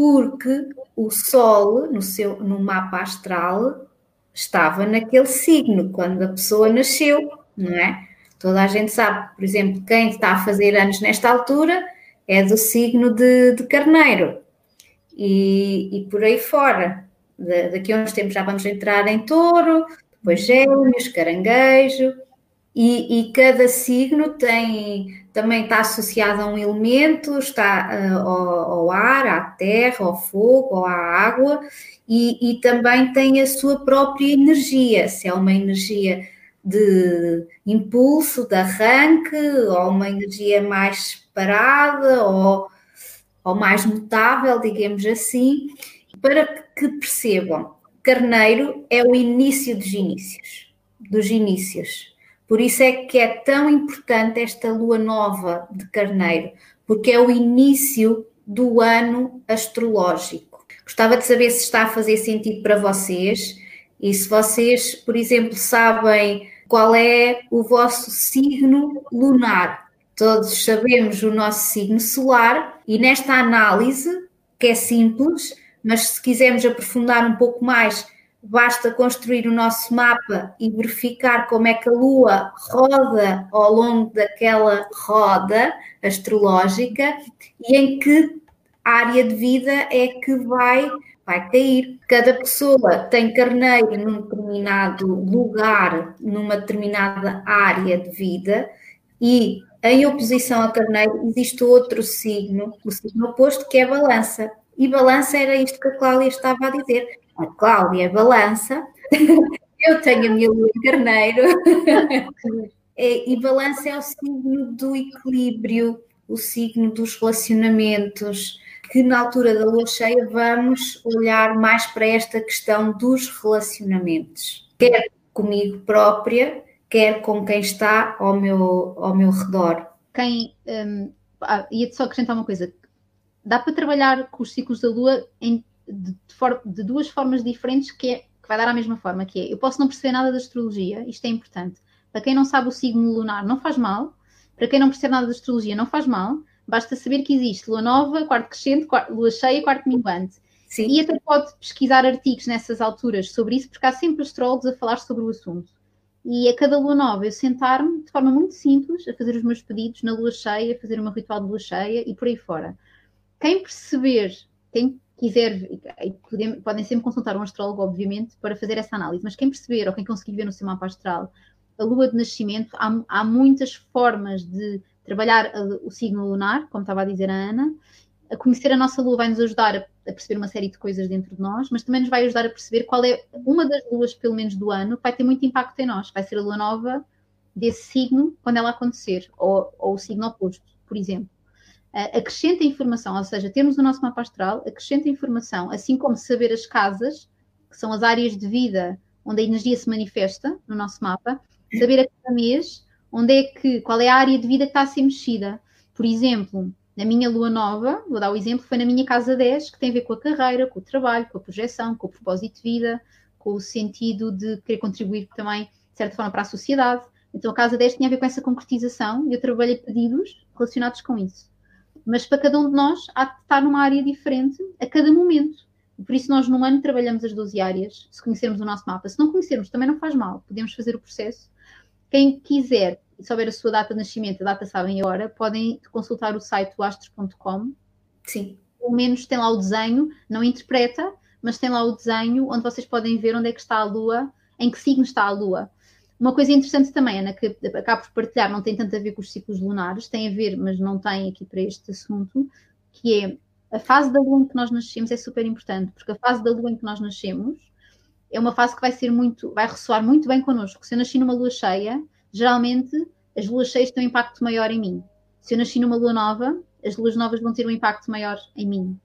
Porque o Sol, no, seu, no mapa astral, estava naquele signo quando a pessoa nasceu, não é? Toda a gente sabe, por exemplo, quem está a fazer anos nesta altura é do signo de, de Carneiro e, e por aí fora. De, daqui a uns tempos já vamos entrar em touro, depois gêmeos, caranguejo, e, e, cada signo tem também está associado a um elemento, está uh, ao, ao, ar, à terra, ao fogo, à água, e, e, também tem a sua própria energia, se é uma energia de impulso, de arranque, ou uma energia mais parada, ou, ou mais mutável, digamos assim, para que percebam, Carneiro é o início dos inícios, dos inícios por isso é que é tão importante esta lua nova de Carneiro, porque é o início do ano astrológico. Gostava de saber se está a fazer sentido para vocês e se vocês, por exemplo, sabem qual é o vosso signo lunar. Todos sabemos o nosso signo solar e nesta análise, que é simples, mas se quisermos aprofundar um pouco mais, basta construir o nosso mapa e verificar como é que a Lua roda ao longo daquela roda astrológica e em que área de vida é que vai, vai cair. Cada pessoa tem carneiro num determinado lugar, numa determinada área de vida e em oposição a carneiro existe outro signo, o signo oposto, que é balança. E balança era isto que a Cláudia estava a dizer a Cláudia Balança Eu tenho a minha lua carneiro. É, e balança é o signo do equilíbrio, o signo dos relacionamentos, que na altura da lua cheia vamos olhar mais para esta questão dos relacionamentos, quer comigo própria, quer com quem está ao meu, ao meu redor. Quem, um, ah, ia só acrescentar uma coisa, dá para trabalhar com os ciclos da lua em, de, de, duas formas diferentes que, é, que vai dar a mesma forma, que é, eu posso não perceber nada da astrologia, isto é importante, para quem não sabe o signo lunar, não faz mal. Para quem não percebe nada de astrologia, não faz mal. Basta saber que existe lua nova, quarto crescente, lua cheia, quarto minguante. Sim. E até pode pesquisar artigos nessas alturas sobre isso, porque há sempre astrólogos a falar sobre o assunto. E a cada lua nova eu sentar-me de forma muito simples a fazer os meus pedidos na lua cheia, a fazer meu ritual de lua cheia e por aí fora. Quem perceber, quem quiser, podem sempre consultar um astrólogo, obviamente, para fazer essa análise, mas quem perceber ou quem conseguir ver no seu mapa astral a lua de nascimento, há, há muitas formas de trabalhar o signo lunar, como estava a dizer a Ana. A conhecer a nossa lua vai nos ajudar a, a, perceber uma série de coisas dentro de nós, mas também nos vai ajudar a perceber qual é uma das luas, pelo menos do ano, que vai ter muito impacto em nós. Vai ser a lua nova desse signo quando ela acontecer, ou, ou o signo oposto, por exemplo. Uh, acrescenta informação, ou seja, temos o nosso mapa astral, acrescenta informação, assim como saber as casas, que são as áreas de vida onde a energia se manifesta no nosso mapa, saber a cada mês onde é que, qual é a área de vida que está a ser mexida. Por exemplo, na minha lua nova, vou dar o exemplo, foi na minha casa 10, que tem a ver com a carreira, com o trabalho, com a projeção, com o propósito de vida, com o sentido de querer contribuir também, de certa forma, para a sociedade. Então a casa 10 tinha a ver com essa concretização e eu trabalhei pedidos relacionados com isso. Mas para cada um de nós há de estar numa área diferente a cada momento. Por isso, nós num ano trabalhamos as 12 áreas, se conhecermos o nosso mapa. Se não conhecermos, também não faz mal, podemos fazer o processo quem quiser souber a sua data de nascimento, a data sabem a hora, podem consultar o site astros.com. Sim. Pelo menos tem lá o desenho, não interpreta, mas tem lá o desenho onde vocês podem ver onde é que está a Lua, em que signo está a Lua. Uma coisa interessante também, Ana, que acabo por partilhar, não tem tanto a ver com os ciclos lunares, tem a ver, mas não tem aqui para este assunto, que é a fase da Lua em que nós nascemos é super importante, porque a fase da Lua em que nós nascemos é uma fase que vai ser muito, vai ressoar muito bem connosco. Se eu nasci numa lua cheia, geralmente as luas cheias têm um impacto maior em mim. Se eu nasci numa lua nova, as luas novas vão ter um impacto maior em mim.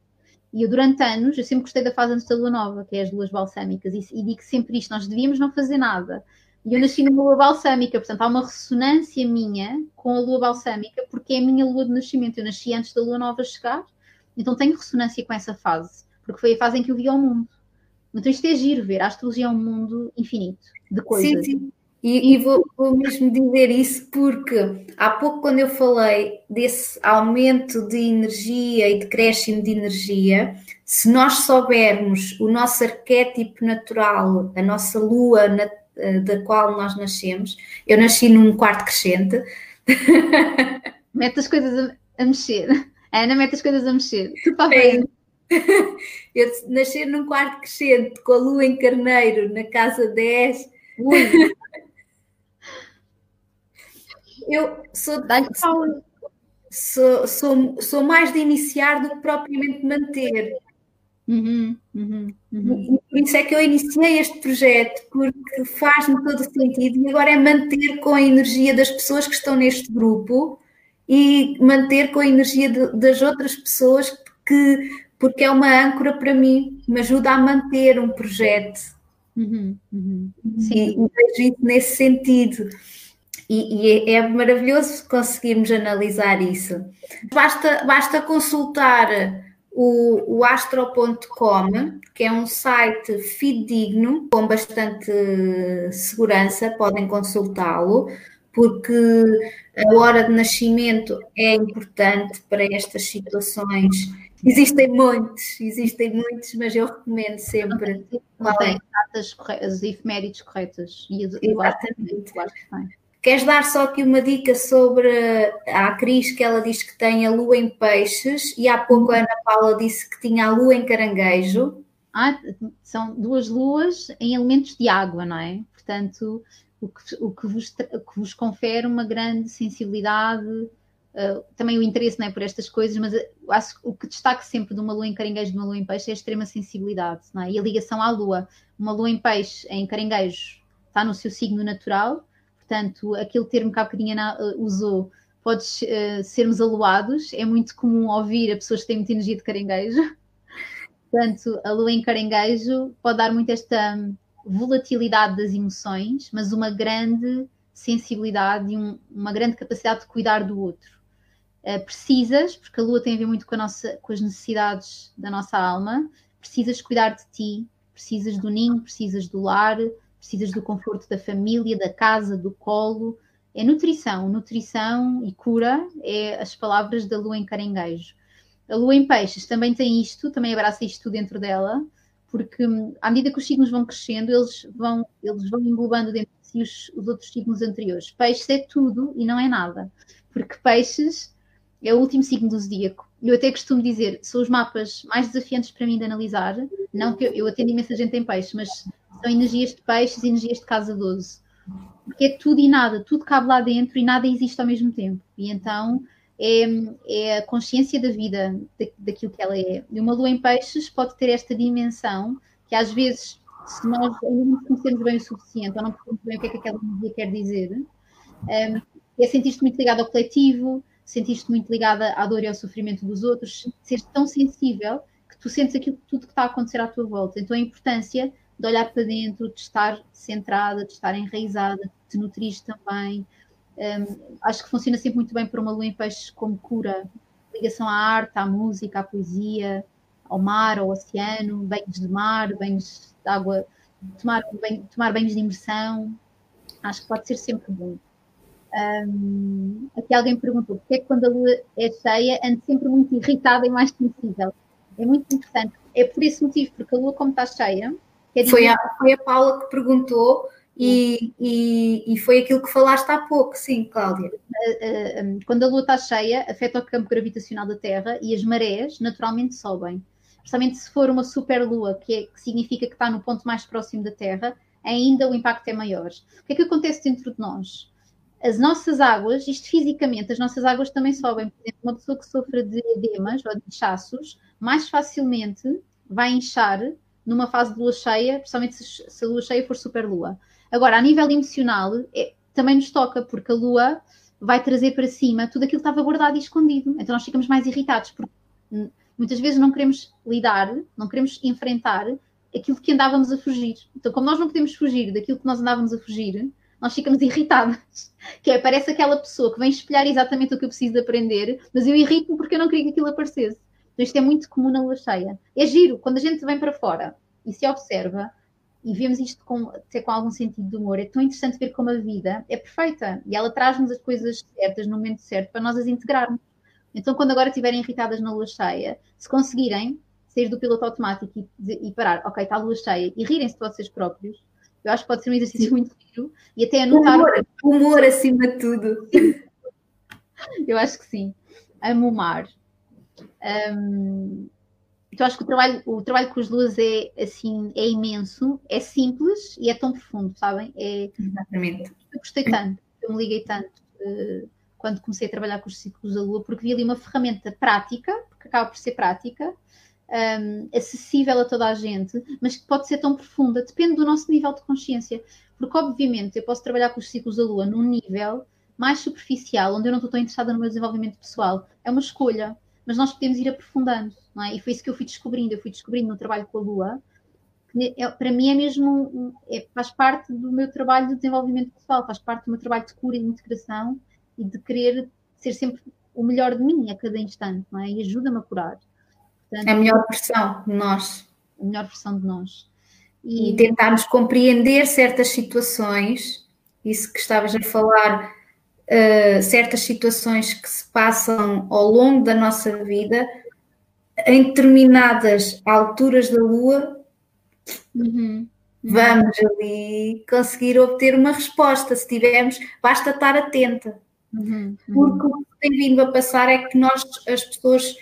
E eu, durante anos, eu sempre gostei da fase antes da lua nova, que é as luas balsâmicas, e, e digo sempre isto: nós devíamos não fazer nada. E eu nasci numa lua balsâmica, portanto há uma ressonância minha com a lua balsâmica, porque é a minha lua de nascimento. Eu nasci antes da lua nova chegar, então tenho ressonância com essa fase, porque foi a fase em que eu vi ao mundo. Então isto é giro ver, a astrologia é um mundo infinito de coisas. Sim, sim. E, e vou, vou, mesmo dizer isso porque há pouco, quando eu falei desse aumento de energia e de crescimento de energia, se nós soubermos o nosso arquétipo natural, a nossa lua na, eh, da qual nós nascemos, eu nasci num quarto crescente. Mete as coisas a, a mexer. A Ana mete as coisas a mexer. Está bem. Eu nascer num quarto crescente com a lua em carneiro na casa 10. Eu sou, sou, sou, sou, mais de iniciar do que propriamente manter. Uhum, uhum, uhum. Por isso é que eu iniciei este projeto, porque faz-me todo o sentido e agora é manter com a energia das pessoas que estão neste grupo e manter com a energia de, das outras pessoas que porque é uma âncora para mim, me ajuda a manter um projeto. Uhum, uhum. Sim. E, vejo isso nesse sentido. E, e é, é, maravilhoso conseguirmos analisar isso. Basta, basta consultar o, o astro.com, que é um site fidedigno, com bastante segurança, podem consultá-lo, porque a hora de nascimento é importante para estas situações Existem muitos, existem muitos, mas eu recomendo sempre. Não tem datas corretas, as efemérides corretas. E eu acho, eu acho que tem. Queres dar só aqui uma dica sobre a Cris, que ela diz que tem a lua em peixes, e há pouco a Ana Paula disse que tinha a lua em caranguejo. Ah, são duas luas em elementos de água, não é? Portanto, o que, o que, vos, o que vos confere uma grande sensibilidade, uh, também o interesse não é, por estas coisas, mas uh, acho o que destaca sempre de uma lua em caranguejo e de uma lua em peixe é a extrema sensibilidade não é? e a ligação à lua. Uma lua em peixe, em caranguejo, está no seu signo natural, portanto, aquele termo que há bocadinho usou, pode uh, sermos aluados, é muito comum ouvir a pessoas que têm muita energia de caranguejo. Portanto, a lua em caranguejo pode dar muito esta volatilidade das emoções, mas uma grande sensibilidade e um, uma grande capacidade de cuidar do outro. Uh, precisas, porque a lua tem a ver muito com, nossa, com as necessidades da nossa alma, precisas cuidar de ti, precisas do ninho, precisas do lar, precisas do conforto da família, da casa, do colo. É nutrição, nutrição e cura é as palavras da lua em caranguejo. A lua em peixes também tem isto, também abraça isto dentro dela, porque hum, à medida que os signos vão crescendo, eles vão, eles vão englobando dentro de si os, os outros signos anteriores. Peixes é tudo e não é nada, porque peixes é o último signo do zodíaco. Eu até costumo dizer, são os mapas mais desafiantes para mim de analisar. Não que eu, eu atendo imensa gente em peixes, mas são energias de peixes e energias de casa 12. Porque é tudo e nada, tudo cabe lá dentro e nada existe ao mesmo tempo. E então é, é a consciência da vida, daquilo que ela é. E uma lua em peixes pode ter esta dimensão que às vezes, se nós não conhecemos bem o suficiente ou não percebemos bem o que é que aquela energia quer dizer, um, é sentir-te muito ligado ao coletivo, sentir-te muito ligada à dor e ao sofrimento dos outros, ser tão sensível que tu sentes aquilo tudo que está a acontecer à tua volta. Então a importância de olhar para dentro, de estar centrada, de estar enraizada, de nutrir também, um, acho que funciona sempre muito bem para uma lua em peixes como cura, ligação à arte, à música, à poesia, ao mar, ao oceano, banhos de mar, banhos de água, tomar, tomar banhos de imersão, acho que pode ser sempre bom. Um, aqui alguém perguntou porque é que quando a lua é cheia anda sempre muito irritada e mais sensível. É muito importante. É por esse motivo, porque a lua, como está cheia. Foi, a, foi a Paula que perguntou e, e, e, foi aquilo que falaste há pouco, sim, Cláudia. Quando a Lua está cheia, afeta o campo gravitacional da Terra e as marés naturalmente sobem. Justamente se for uma superlua, que, é, que significa que está no ponto mais próximo da Terra, ainda o impacto é maior. O que é que acontece dentro de nós? As nossas águas, isto fisicamente, as nossas águas também sobem. Por exemplo, uma pessoa que sofre de edemas ou de inchaços, mais facilmente vai inchar numa fase de lua cheia, principalmente se, se a lua cheia for superlua. Agora, a nível emocional, é, também nos toca, porque a lua vai trazer para cima tudo aquilo que estava guardado e escondido. Então nós ficamos mais irritados, porque muitas vezes não queremos lidar, não queremos enfrentar aquilo que andávamos a fugir. Então, como nós não podemos fugir daquilo que nós andávamos a fugir, nós ficamos irritadas. Que é, parece aquela pessoa que vem espelhar exatamente o que eu preciso de aprender, mas eu irrito-me porque eu não queria que aquilo aparecesse. Então, isto é muito comum na lua cheia. É giro, quando a gente vem para fora e se observa, e vemos isto com, até com algum sentido de humor. É tão interessante ver como a vida é perfeita e ela traz-nos as coisas certas no momento certo para nós as integrarmos. Então, quando agora estiverem irritadas na lua cheia, se conseguirem sair do piloto automático e, e parar, ok, está a lua cheia, e rirem-se de vocês próprios, eu acho que pode ser um exercício muito giro e até anotar. Humor, humor acima de tudo. eu acho que sim. Amo o mar. Um, então acho que o trabalho, o trabalho com as duas é assim, é imenso, é simples e é tão profundo, sabem? É, Exatamente. Eu gostei tanto, eu me liguei tanto uh, quando comecei a trabalhar com os ciclos da Lua, porque vi ali uma ferramenta prática, porque acaba por ser prática, um, acessível a toda a gente, mas que pode ser tão profunda, depende do nosso nível de consciência. Porque, obviamente, eu posso trabalhar com os ciclos da Lua num nível mais superficial, onde eu não estou tão interessada no meu desenvolvimento pessoal. É uma escolha, mas nós podemos ir aprofundando não é? E foi isso que eu fui descobrindo, eu fui descobrindo no trabalho com a Lua, que é, para mim é mesmo, é, faz parte do meu trabalho de desenvolvimento pessoal, faz parte do meu trabalho de cura e de integração e de querer ser sempre o melhor de mim a cada instante, não é? E ajuda-me a curar. Portanto, é a melhor versão de nós. A melhor versão de nós. E, e tentarmos compreender certas situações, isso que estavas a falar, uh, certas situações que se passam ao longo da nossa vida, em determinadas alturas da Lua, uhum. vamos ali conseguir obter uma resposta. Se tivermos, basta estar atenta. Uhum. Porque o que tem vindo a passar é que nós, as pessoas,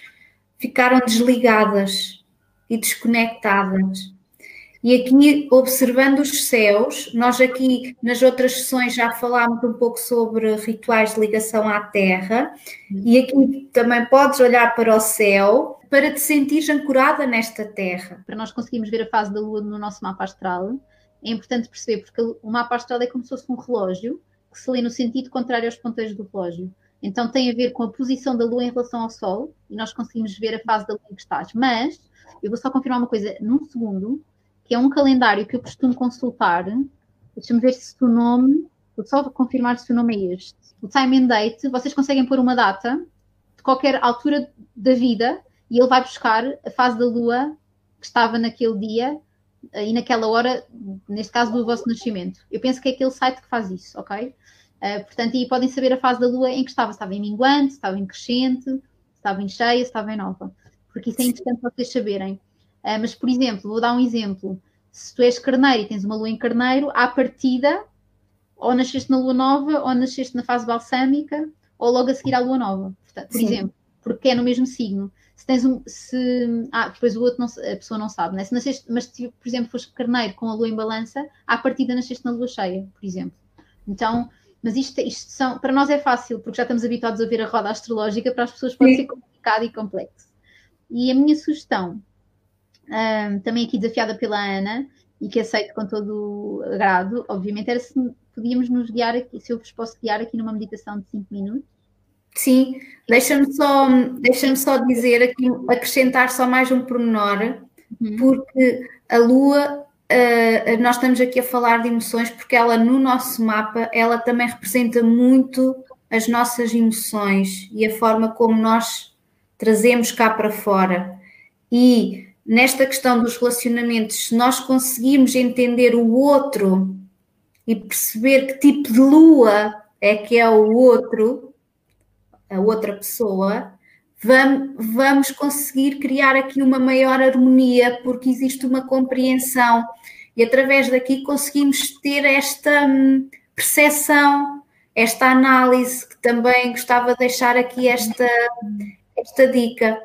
ficaram desligadas e desconectadas. E aqui, observando os céus, nós aqui nas outras sessões já falámos um pouco sobre rituais de ligação à Terra, e aqui também podes olhar para o céu para te sentir ancorada nesta Terra. Para nós conseguirmos ver a fase da Lua no nosso mapa astral, é importante perceber, porque o mapa astral é como se fosse um relógio que se lê no sentido contrário aos ponteiros do relógio. Então tem a ver com a posição da Lua em relação ao Sol e nós conseguimos ver a fase da Lua em que estás. Mas eu vou só confirmar uma coisa num segundo, que é um calendário que eu costumo consultar. Deixa-me ver se o nome, vou só confirmar se o nome é este. O time and date, vocês conseguem pôr uma data de qualquer altura da vida e ele vai buscar a fase da Lua que estava naquele dia eh, e naquela hora, neste caso do vosso nascimento. Eu penso que é aquele site que faz isso, ok? Uh, portanto, e podem saber a fase da Lua em que estava. Estava em minguante, estava em crescente, estava em cheia, estava em nova. Porque isso é importante vocês saberem. Uh, mas, por exemplo, vou dar um exemplo. Se tu és carneiro e tens uma Lua em carneiro, à partida, ou nasceste na Lua nova, ou nasceste na fase balsâmica, ou logo a seguir à Lua nova. Portanto, por Sim. exemplo, porque é no mesmo signo. Se tens um. Se, ah, depois o outro não, a pessoa não sabe, né? Se nasceste, mas se, por exemplo, foste carneiro com a lua em balança, à partida nasceste na lua cheia, por exemplo. Então, mas isto, isto são, para nós é fácil, porque já estamos habituados a ver a roda astrológica, para as pessoas pode Sim. ser complicado e complexo. E a minha sugestão, um, também aqui desafiada pela Ana, e que aceito com todo o agrado, obviamente, era se podíamos nos guiar aqui, se eu vos posso guiar aqui numa meditação de 5 minutos. Sim, deixa-me só, deixa só dizer aqui, acrescentar só mais um pormenor, uhum. porque a Lua, uh, nós estamos aqui a falar de emoções, porque ela no nosso mapa, ela também representa muito as nossas emoções e a forma como nós trazemos cá para fora. E nesta questão dos relacionamentos, se nós conseguirmos entender o outro e perceber que tipo de lua é que é o outro, a outra pessoa, vamos, vamos conseguir criar aqui uma maior harmonia, porque existe uma compreensão e através daqui conseguimos ter esta hum, percepção, esta análise, que também gostava de deixar aqui esta, esta dica.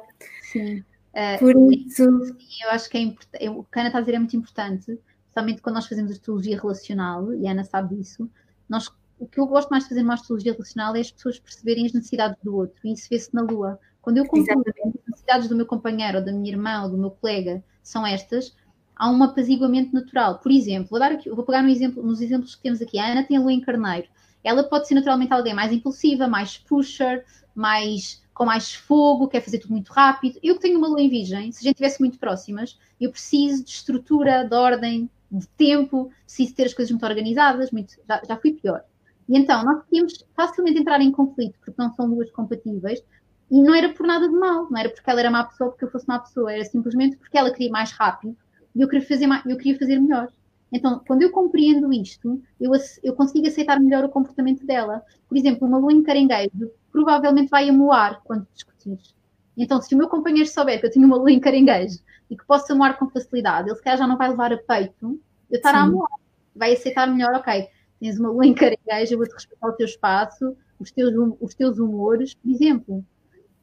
Sim. Uh, Por isso. Sim, eu acho que é importante. O que a Ana está a dizer é muito importante, especialmente quando nós fazemos astrologia relacional, e a Ana sabe disso, nós o que eu gosto mais de fazer numa astrologia relacional é as pessoas perceberem as necessidades do outro, e isso vê-se na Lua. Quando eu compreendo as necessidades do meu companheiro, ou da minha irmã, ou do meu colega, são estas, há um apaziguamento natural. Por exemplo, vou, dar aqui, vou pegar no exemplo, nos exemplos que temos aqui. A Ana tem a Lua em Carneiro. Ela pode ser naturalmente alguém mais impulsiva, mais pusher, mais com mais fogo, quer fazer tudo muito rápido. Eu que tenho uma lua em virgem, se a gente estivesse muito próximas, eu preciso de estrutura, de ordem, de tempo, preciso ter as coisas muito organizadas, muito, já, já fui pior. E então, nós podíamos facilmente entrar em conflito, porque não são duas compatíveis, e não era por nada de mal, não era porque ela era má pessoa, porque eu fosse má pessoa, era simplesmente porque ela queria mais rápido e eu queria fazer, mais, eu queria fazer melhor. Então, quando eu compreendo isto, eu, eu consigo aceitar melhor o comportamento dela. Por exemplo, uma lua em caranguejo provavelmente vai amoar quando discutires. Então, se o meu companheiro souber que eu tenho uma lua em caranguejo e que posso amoar com facilidade, ele se calhar já não vai levar a peito eu estar Sim. a amoar. Vai aceitar melhor, ok, tens uma lua em caranguejo, eu vou-te respeitar o teu espaço, os teus, hum, os teus humores, por exemplo.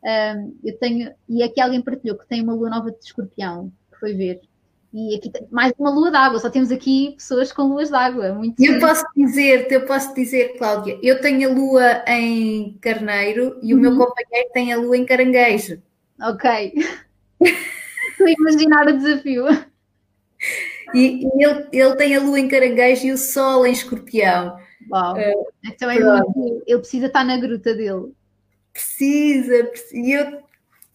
Um, eu tenho, e aqui alguém partilhou que tem uma lua nova de escorpião, que foi ver. E aqui mais uma lua d'água, só temos aqui pessoas com luas d'água. Muito eu posso dizer, eu posso dizer, Cláudia, eu tenho a lua em carneiro e uhum. o meu uhum. companheiro tem a lua em caranguejo. Ok. Estou a imaginar o desafio. E, e ele, ele tem a lua em caranguejo e o sol em escorpião. Uau. Uh, então é muito, ele precisa estar na gruta dele. Precisa, precisa.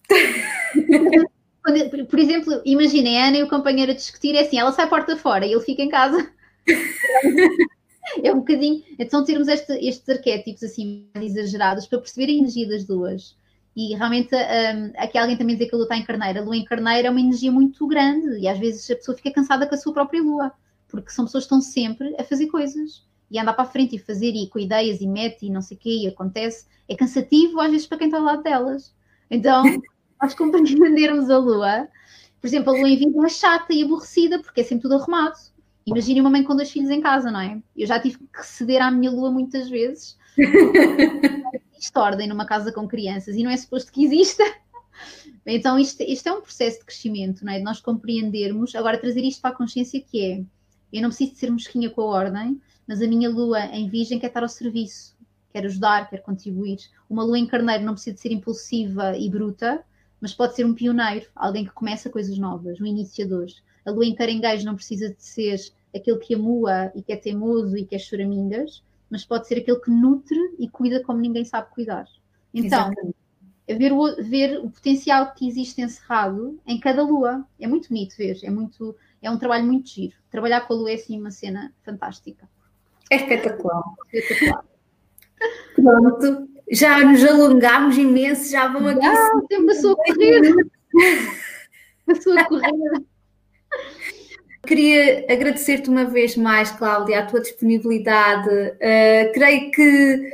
Eu... por exemplo, imaginem a Ana e o companheiro a discutir, é assim, ela sai porta fora e ele fica em casa. é um bocadinho. Então, termos este, estes arquétipos assim exagerados para perceber a energia das duas. E realmente, um, aqui alguém também dizer que a lua está em carneiro. A lua em carneiro é uma energia muito grande e às vezes a pessoa fica cansada com a sua própria lua, porque são pessoas que estão sempre a fazer coisas e andar para a frente e fazer e com ideias e mete e não sei o quê e acontece. É cansativo às vezes para quem está ao lado delas. Então, nós compreendermos a lua. Por exemplo, a lua em vida é chata e aborrecida porque é sempre tudo arrumado. Imagine uma mãe com dois filhos em casa, não é? Eu já tive que ceder à minha lua muitas vezes. existe ordem numa casa com crianças e não é suposto que exista. Então, isto, isto é um processo de crescimento, não é? De nós compreendermos, agora trazer isto para a consciência que é, eu não preciso de ser mesquinha com a ordem, mas a minha lua em virgem quer estar ao serviço, quer ajudar, quer contribuir. Uma lua em carneiro não precisa de ser impulsiva e bruta, mas pode ser um pioneiro, alguém que começa coisas novas, um iniciador. A lua em caranguejo não precisa de ser aquele que amua e que é teimoso e que é choramingas, mas pode ser aquele que nutre e cuida como ninguém sabe cuidar. Então, é ver o, ver o potencial que existe encerrado em cada lua. É muito bonito ver, é, muito, é um trabalho muito giro. Trabalhar com a lua é assim uma cena fantástica. É espetacular. espetacular. Pronto, já nos alongámos imenso, já vão aqui. Ah, o tempo passou a correr. passou a correr. Queria agradecer-te uma vez mais, Cláudia, a tua disponibilidade. Uh, creio que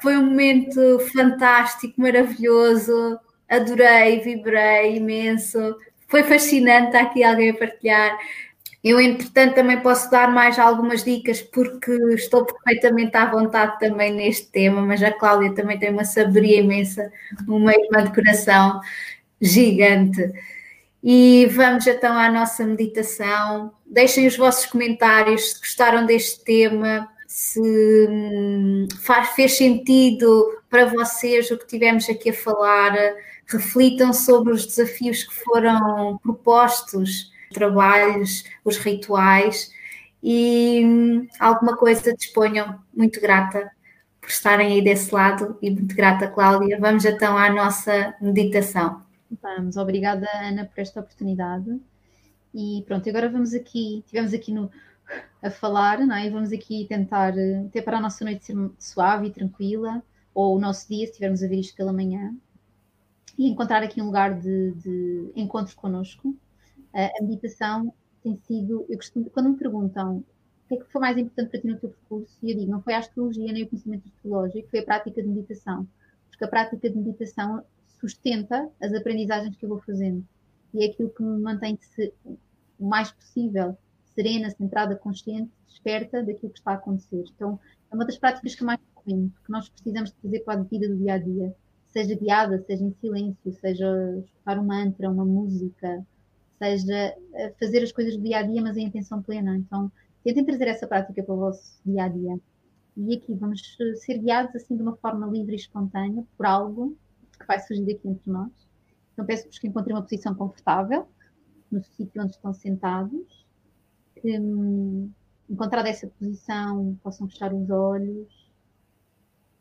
foi um momento fantástico, maravilhoso. Adorei, vibrei imenso. Foi fascinante estar aqui alguém a partilhar. Eu, entretanto, também posso dar mais algumas dicas porque estou perfeitamente à vontade também neste tema, mas a Cláudia também tem uma sabedoria imensa, uma irmã de coração gigante. E vamos então à nossa meditação. Deixem os vossos comentários se gostaram deste tema, se hum, faz, fez sentido para vocês o que tivemos aqui a falar. Reflitam sobre os desafios que foram propostos trabalhos, os rituais e hum, alguma coisa disponham. Muito grata por estarem aí desse lado e muito grata, Cláudia. Vamos então à nossa meditação. Vamos, obrigada, Ana, por esta oportunidade. E pronto, agora vamos aqui, tivemos aqui no, a falar, não é? Vamos aqui tentar, até para a nossa noite ser suave e tranquila, ou o nosso dia, se estivermos a ver isto pela manhã, e encontrar aqui um lugar de, de encontro connosco a meditação tem sido, eu costumo, quando me perguntam o que é que foi mais importante para ti no teu percurso, e eu digo, não foi a astrologia nem o conhecimento astrológico, foi a prática de meditação. Porque a prática de meditação sustenta as aprendizagens que eu vou fazendo. E é aquilo que me mantém o mais possível serena, centrada, consciente, desperta daquilo que está a acontecer. Então, é uma das práticas que mais recomendo, que nós precisamos de fazer para a vida do dia a dia. Seja guiada, seja em silêncio, seja escutar um mantra, uma música, seja fazer as coisas do dia a dia, mas em intenção plena. Então, tentem trazer essa prática para o vosso dia a dia. E aqui vamos ser guiados assim de uma forma livre e espontânea por algo que vai surgir aqui entre nós. Então, peço-vos que encontrem uma posição confortável no sítio onde estão sentados. Que, hum, encontrada essa posição, possam fechar os olhos,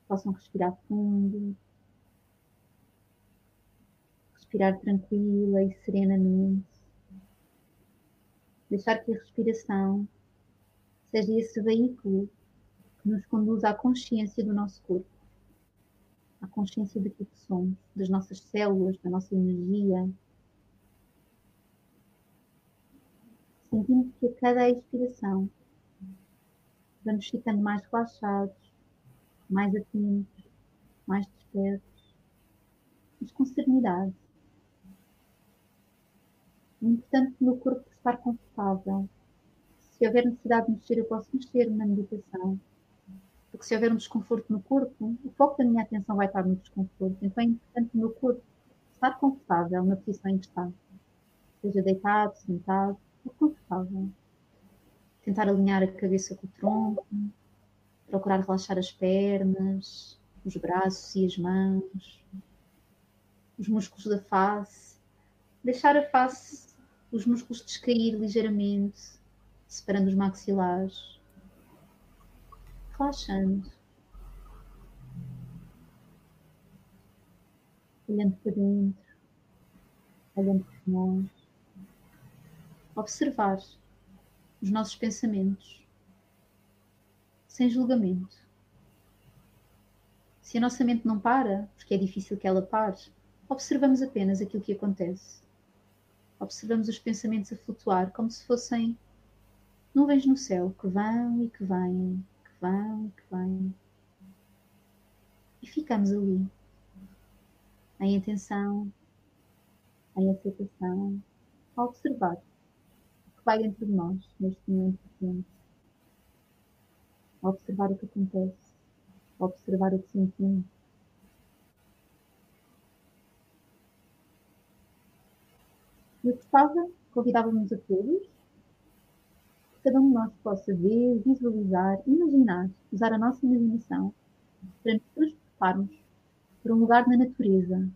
possam respirar fundo, respirar tranquila e serenamente deixar que a respiração seja esse veículo que nos conduz à consciência do nosso corpo, à consciência daquilo que somos, das nossas células, da nossa energia. Sentindo que a cada expiração vamos ficando mais relaxados, mais atentos, mais despertos, mas com serenidade. É importante o meu corpo estar confortável. Se houver necessidade de mexer, eu posso mexer na meditação. Porque se houver um desconforto no corpo, o foco da minha atenção vai estar no desconforto. Então é importante o meu corpo estar confortável na posição em que está. Seja deitado, sentado, ou confortável. Tentar alinhar a cabeça com o tronco, procurar relaxar as pernas, os braços e as mãos, os músculos da face. Deixar a face os músculos descair ligeiramente, separando os maxilares, relaxando, olhando para dentro, olhando para nós, observar os nossos pensamentos sem julgamento. Se a nossa mente não para, porque é difícil que ela pare, observamos apenas aquilo que acontece observamos os pensamentos a flutuar como se fossem nuvens no céu que vão e que vêm, que vão e que vêm. E ficamos ali, em atenção, em aceitação, a observar o que vai dentro de nós neste momento presente. A observar o que acontece, a observar o que sentimos. Eu gostava, convidávamos a todos, que cada um de nós possa ver, visualizar, imaginar, usar a nossa imaginação para nos transportarmos para um lugar na natureza.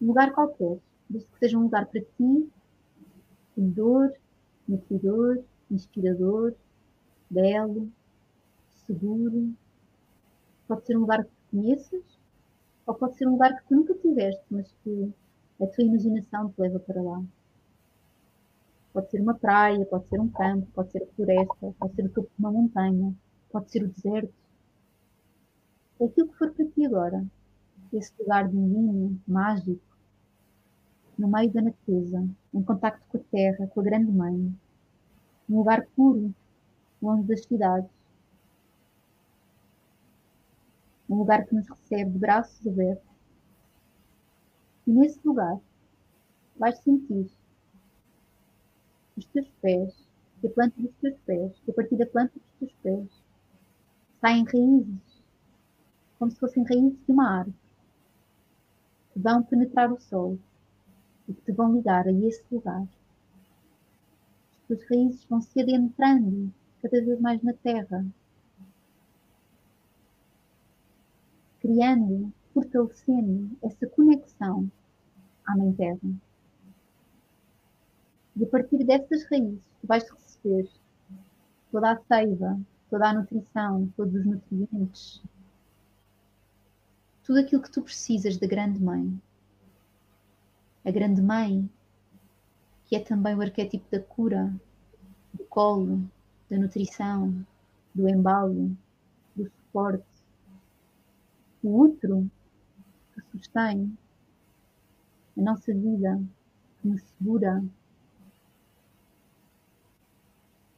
Um lugar qualquer, desde que seja um lugar para ti, acolhedor, nutridor, inspirador, belo, seguro. Pode ser um lugar que conheças, ou pode ser um lugar que tu nunca tiveste, mas que a tua imaginação te leva para lá. Pode ser uma praia, pode ser um campo, pode ser a floresta, pode ser o topo de uma montanha, pode ser o deserto. É aquilo que for para ti agora. Esse lugar divino, mágico, no meio da natureza, em contacto com a terra, com a grande mãe. Um lugar puro, longe das cidades. Um lugar que nos recebe de braços abertos. E nesse lugar vais sentir os teus pés, a planta dos teus pés, a partir da planta dos teus pés saem raízes, como se fossem raízes de uma árvore, que vão penetrar o solo e que te vão ligar a esse lugar. As tuas raízes vão se adentrando cada vez mais na terra, criando, fortalecendo essa conexão à Mãe Terra. E a partir dessas raízes, tu vais receber toda a seiva, toda a nutrição, todos os nutrientes, tudo aquilo que tu precisas da Grande Mãe. A Grande Mãe, que é também o arquétipo da cura, do colo, da nutrição, do embalo, do suporte. O que sustém a nossa vida, que nos segura,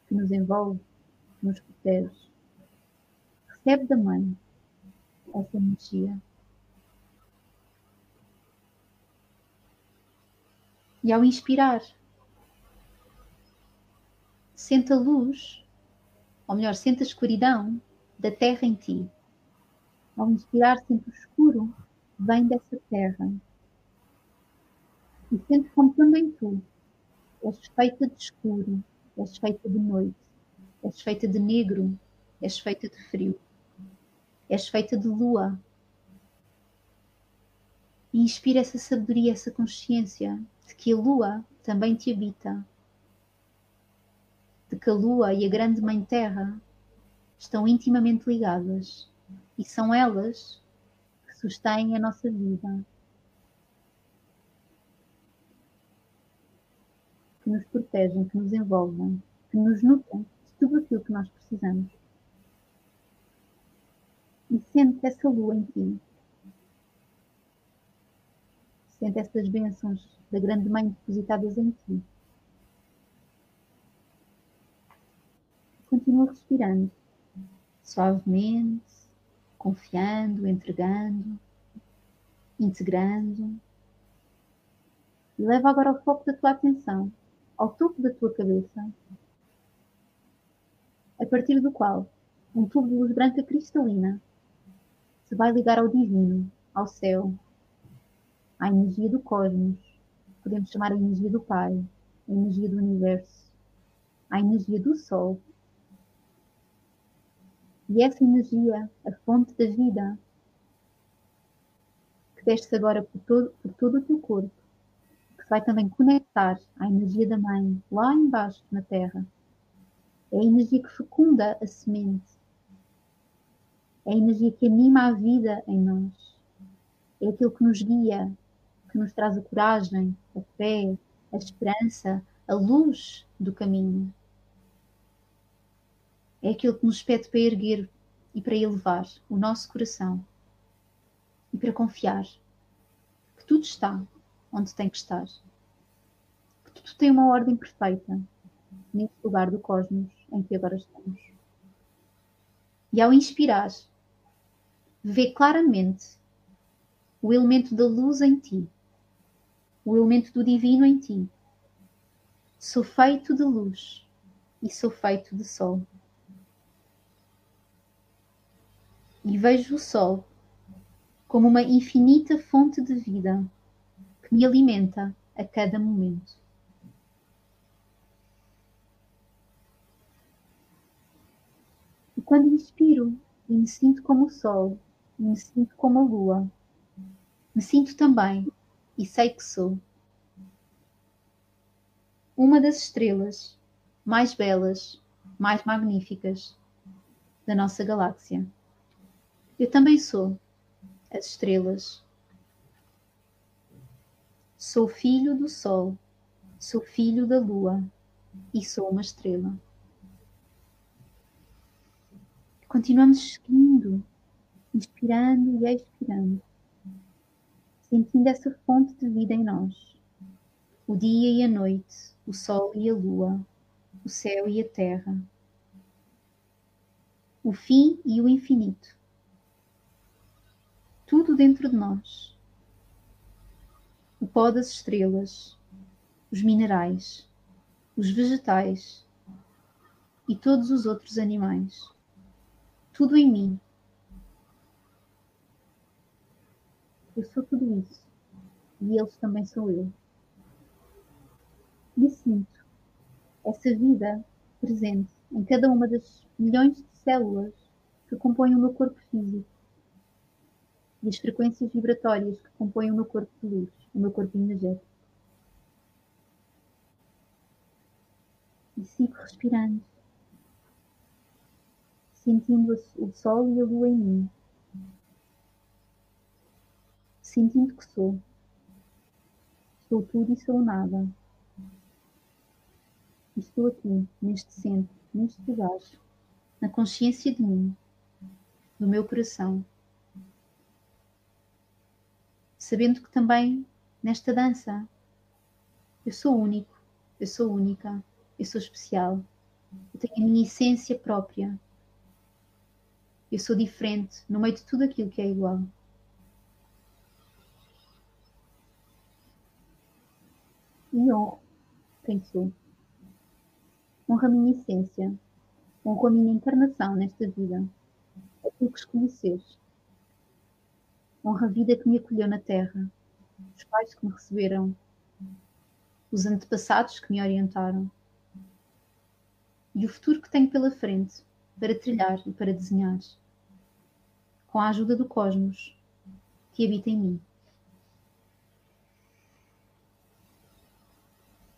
que nos envolve, que nos protege. Recebe da mãe essa energia. E ao inspirar, sente a luz, ou melhor, sente a escuridão da terra em ti. Ao inspirar, sente o escuro vem dessa terra. E sente como também tu és feita de escuro, és feita de noite, és feita de negro, és feita de frio, és feita de lua. E inspira essa sabedoria, essa consciência de que a lua também te habita, de que a lua e a grande mãe terra estão intimamente ligadas e são elas que sustêm a nossa vida. que nos protegem, que nos envolvem, que nos nutrem de tudo aquilo que nós precisamos. E sente essa lua em ti. Sente essas bênçãos da grande mãe depositadas em ti. Continua respirando, suavemente, confiando, entregando, integrando. E leva agora o foco da tua atenção ao topo da tua cabeça, a partir do qual um tubo de luz branca cristalina se vai ligar ao divino, ao céu, à energia do cosmos, podemos chamar a energia do Pai, a energia do universo, à energia do Sol. E essa energia, a fonte da vida, que desce agora por todo, por todo o teu corpo, vai também conectar à energia da mãe lá embaixo na terra. É a energia que fecunda a semente. É a energia que anima a vida em nós. É aquilo que nos guia, que nos traz a coragem, a fé, a esperança, a luz do caminho. É aquilo que nos pede para erguer e para elevar o nosso coração e para confiar que tudo está onde tem que estar. Que tudo tem uma ordem perfeita nesse lugar do cosmos em que agora estamos. E ao inspirar, vê claramente o elemento da luz em ti, o elemento do divino em ti. Sou feito de luz e sou feito de sol. E vejo o sol como uma infinita fonte de vida me alimenta a cada momento. E quando inspiro me sinto como o sol, me sinto como a lua, me sinto também e sei que sou uma das estrelas mais belas, mais magníficas da nossa galáxia. Eu também sou as estrelas. Sou filho do Sol, sou filho da Lua e sou uma estrela. Continuamos seguindo, inspirando e expirando, sentindo essa fonte de vida em nós. O dia e a noite, o sol e a lua, o céu e a terra, o fim e o infinito. Tudo dentro de nós. O pó das estrelas, os minerais, os vegetais e todos os outros animais. Tudo em mim. Eu sou tudo isso. E eles também sou eu. E sinto essa vida presente em cada uma das milhões de células que compõem o meu corpo físico e as frequências vibratórias que compõem o meu corpo de luz, o meu corpo energético. E sigo respirando, sentindo o sol e a lua em mim, sentindo que sou. Sou tudo e sou nada. Estou aqui, neste centro, neste lugar, na consciência de mim, no meu coração. Sabendo que também nesta dança eu sou único, eu sou única, eu sou especial, eu tenho a minha essência própria. Eu sou diferente no meio de tudo aquilo que é igual. E honro quem sou honra a minha essência, honro a minha encarnação nesta vida, aquilo que escolhi ser. Honra a vida que me acolheu na Terra, os pais que me receberam, os antepassados que me orientaram e o futuro que tenho pela frente para trilhar e para desenhar, com a ajuda do cosmos que habita em mim.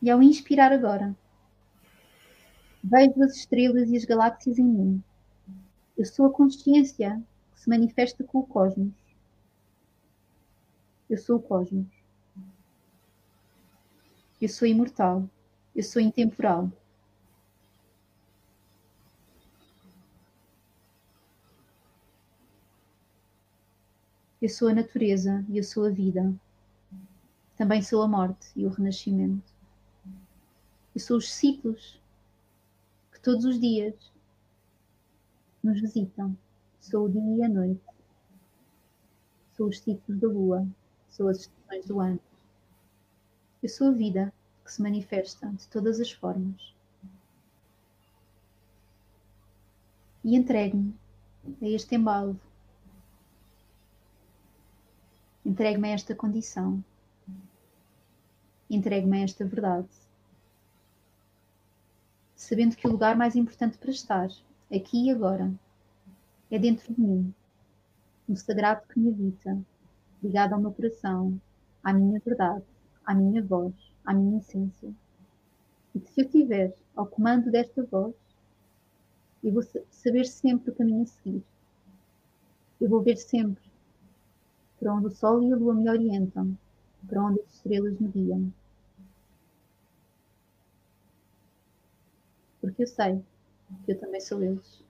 E ao inspirar agora, Vejo as estrelas e as galáxias em mim. Eu sou a consciência que se manifesta com o cosmos. Eu sou o cosmos. Eu sou imortal. Eu sou intemporal. Eu sou a natureza e eu sou a vida. Também sou a morte e o renascimento. Eu sou os ciclos todos os dias nos visitam. Sou o dia e a noite. Sou os ciclos da lua. Sou as estações do ano. Eu sou a vida que se manifesta de todas as formas. E entregue-me a este embalo. Entregue-me a esta condição. Entregue-me a esta verdade sabendo que o lugar mais importante para estar, aqui e agora, é dentro de mim, no sagrado que me habita, ligado ao meu coração, à minha verdade, à minha voz, à minha essência. E que se eu estiver ao comando desta voz, eu vou saber sempre o caminho a seguir. Eu vou ver sempre para onde o sol e a lua me orientam, para onde as estrelas me guiam. porque eu sei que eu também sou eles.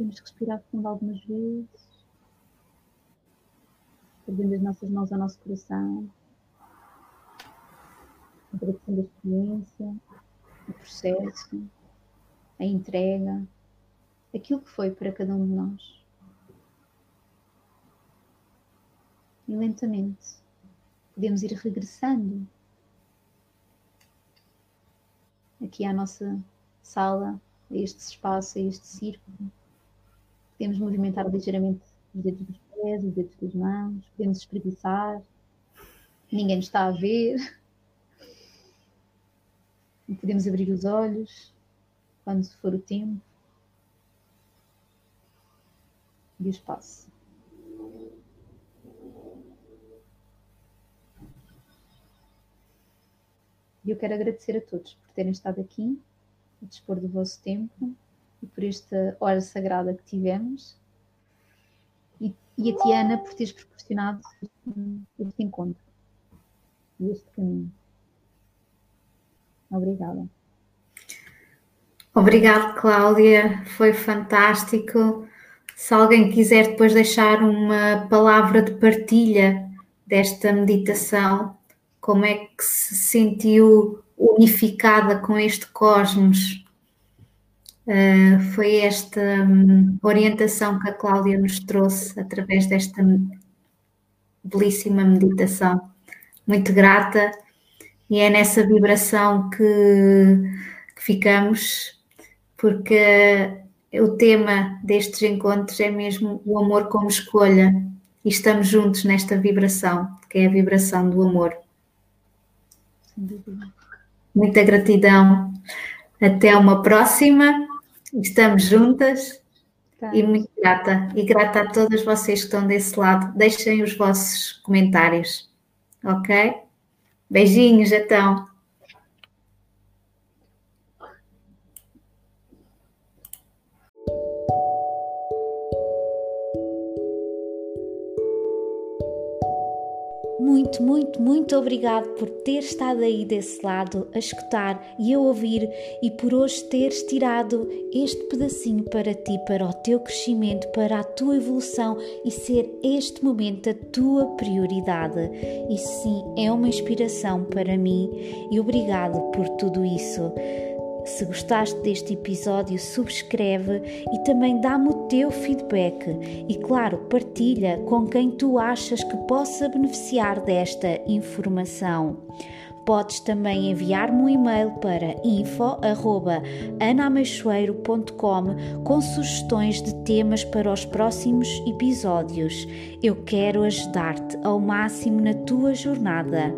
Que respirar fundo algumas vezes, trazendo as nossas mãos ao nosso coração, agradecendo a experiência, o processo, a entrega, aquilo que foi para cada um de nós. E lentamente podemos ir regressando aqui à nossa sala, a este espaço, a este círculo. Podemos movimentar ligeiramente os dedos dos pés, os dedos das mãos, podemos espreguiçar, ninguém nos está a ver. Podemos abrir os olhos quando for o tempo e o espaço. E eu quero agradecer a todos por terem estado aqui, a dispor do vosso tempo e por esta hora sagrada que tivemos. E, e a Tiana por teres proporcionado este encontro e este caminho. Obrigada. Obrigada, Cláudia. Foi fantástico. Se alguém quiser depois deixar uma palavra de partilha desta meditação, como é que se sentiu unificada com este cosmos? Uh, foi esta um, orientação que a Cláudia nos trouxe através desta belíssima meditação. Muito grata, e é nessa vibração que, que ficamos, porque o tema destes encontros é mesmo o amor como escolha e estamos juntos nesta vibração, que é a vibração do amor. Muita gratidão. Até uma próxima. Estamos juntas tá. e muito grata. E grata a todas vocês que estão desse lado. Deixem os vossos comentários. Ok? Beijinhos, então. Muito, muito, muito obrigado por ter estado aí desse lado a escutar e a ouvir e por hoje teres tirado este pedacinho para ti, para o teu crescimento, para a tua evolução e ser este momento a tua prioridade. E sim, é uma inspiração para mim e obrigado por tudo isso. Se gostaste deste episódio, subscreve e também dá-me o teu feedback. E claro, partilha com quem tu achas que possa beneficiar desta informação. Podes também enviar-me um e-mail para info@anameixoeiro.com com sugestões de temas para os próximos episódios. Eu quero ajudar-te ao máximo na tua jornada.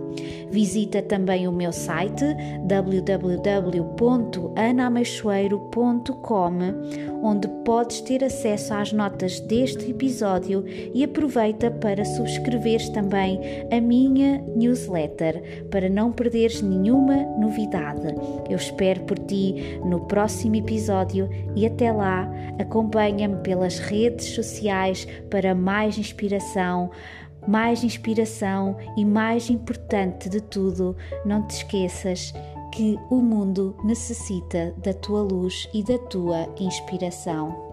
Visita também o meu site www.anameixoeiro.com, onde podes ter acesso às notas deste episódio e aproveita para subscreveres também a minha newsletter para não perderes nenhuma novidade. Eu espero por ti no próximo episódio e até lá acompanha-me pelas redes sociais para mais inspiração. Mais inspiração e mais importante de tudo, não te esqueças que o mundo necessita da tua luz e da tua inspiração.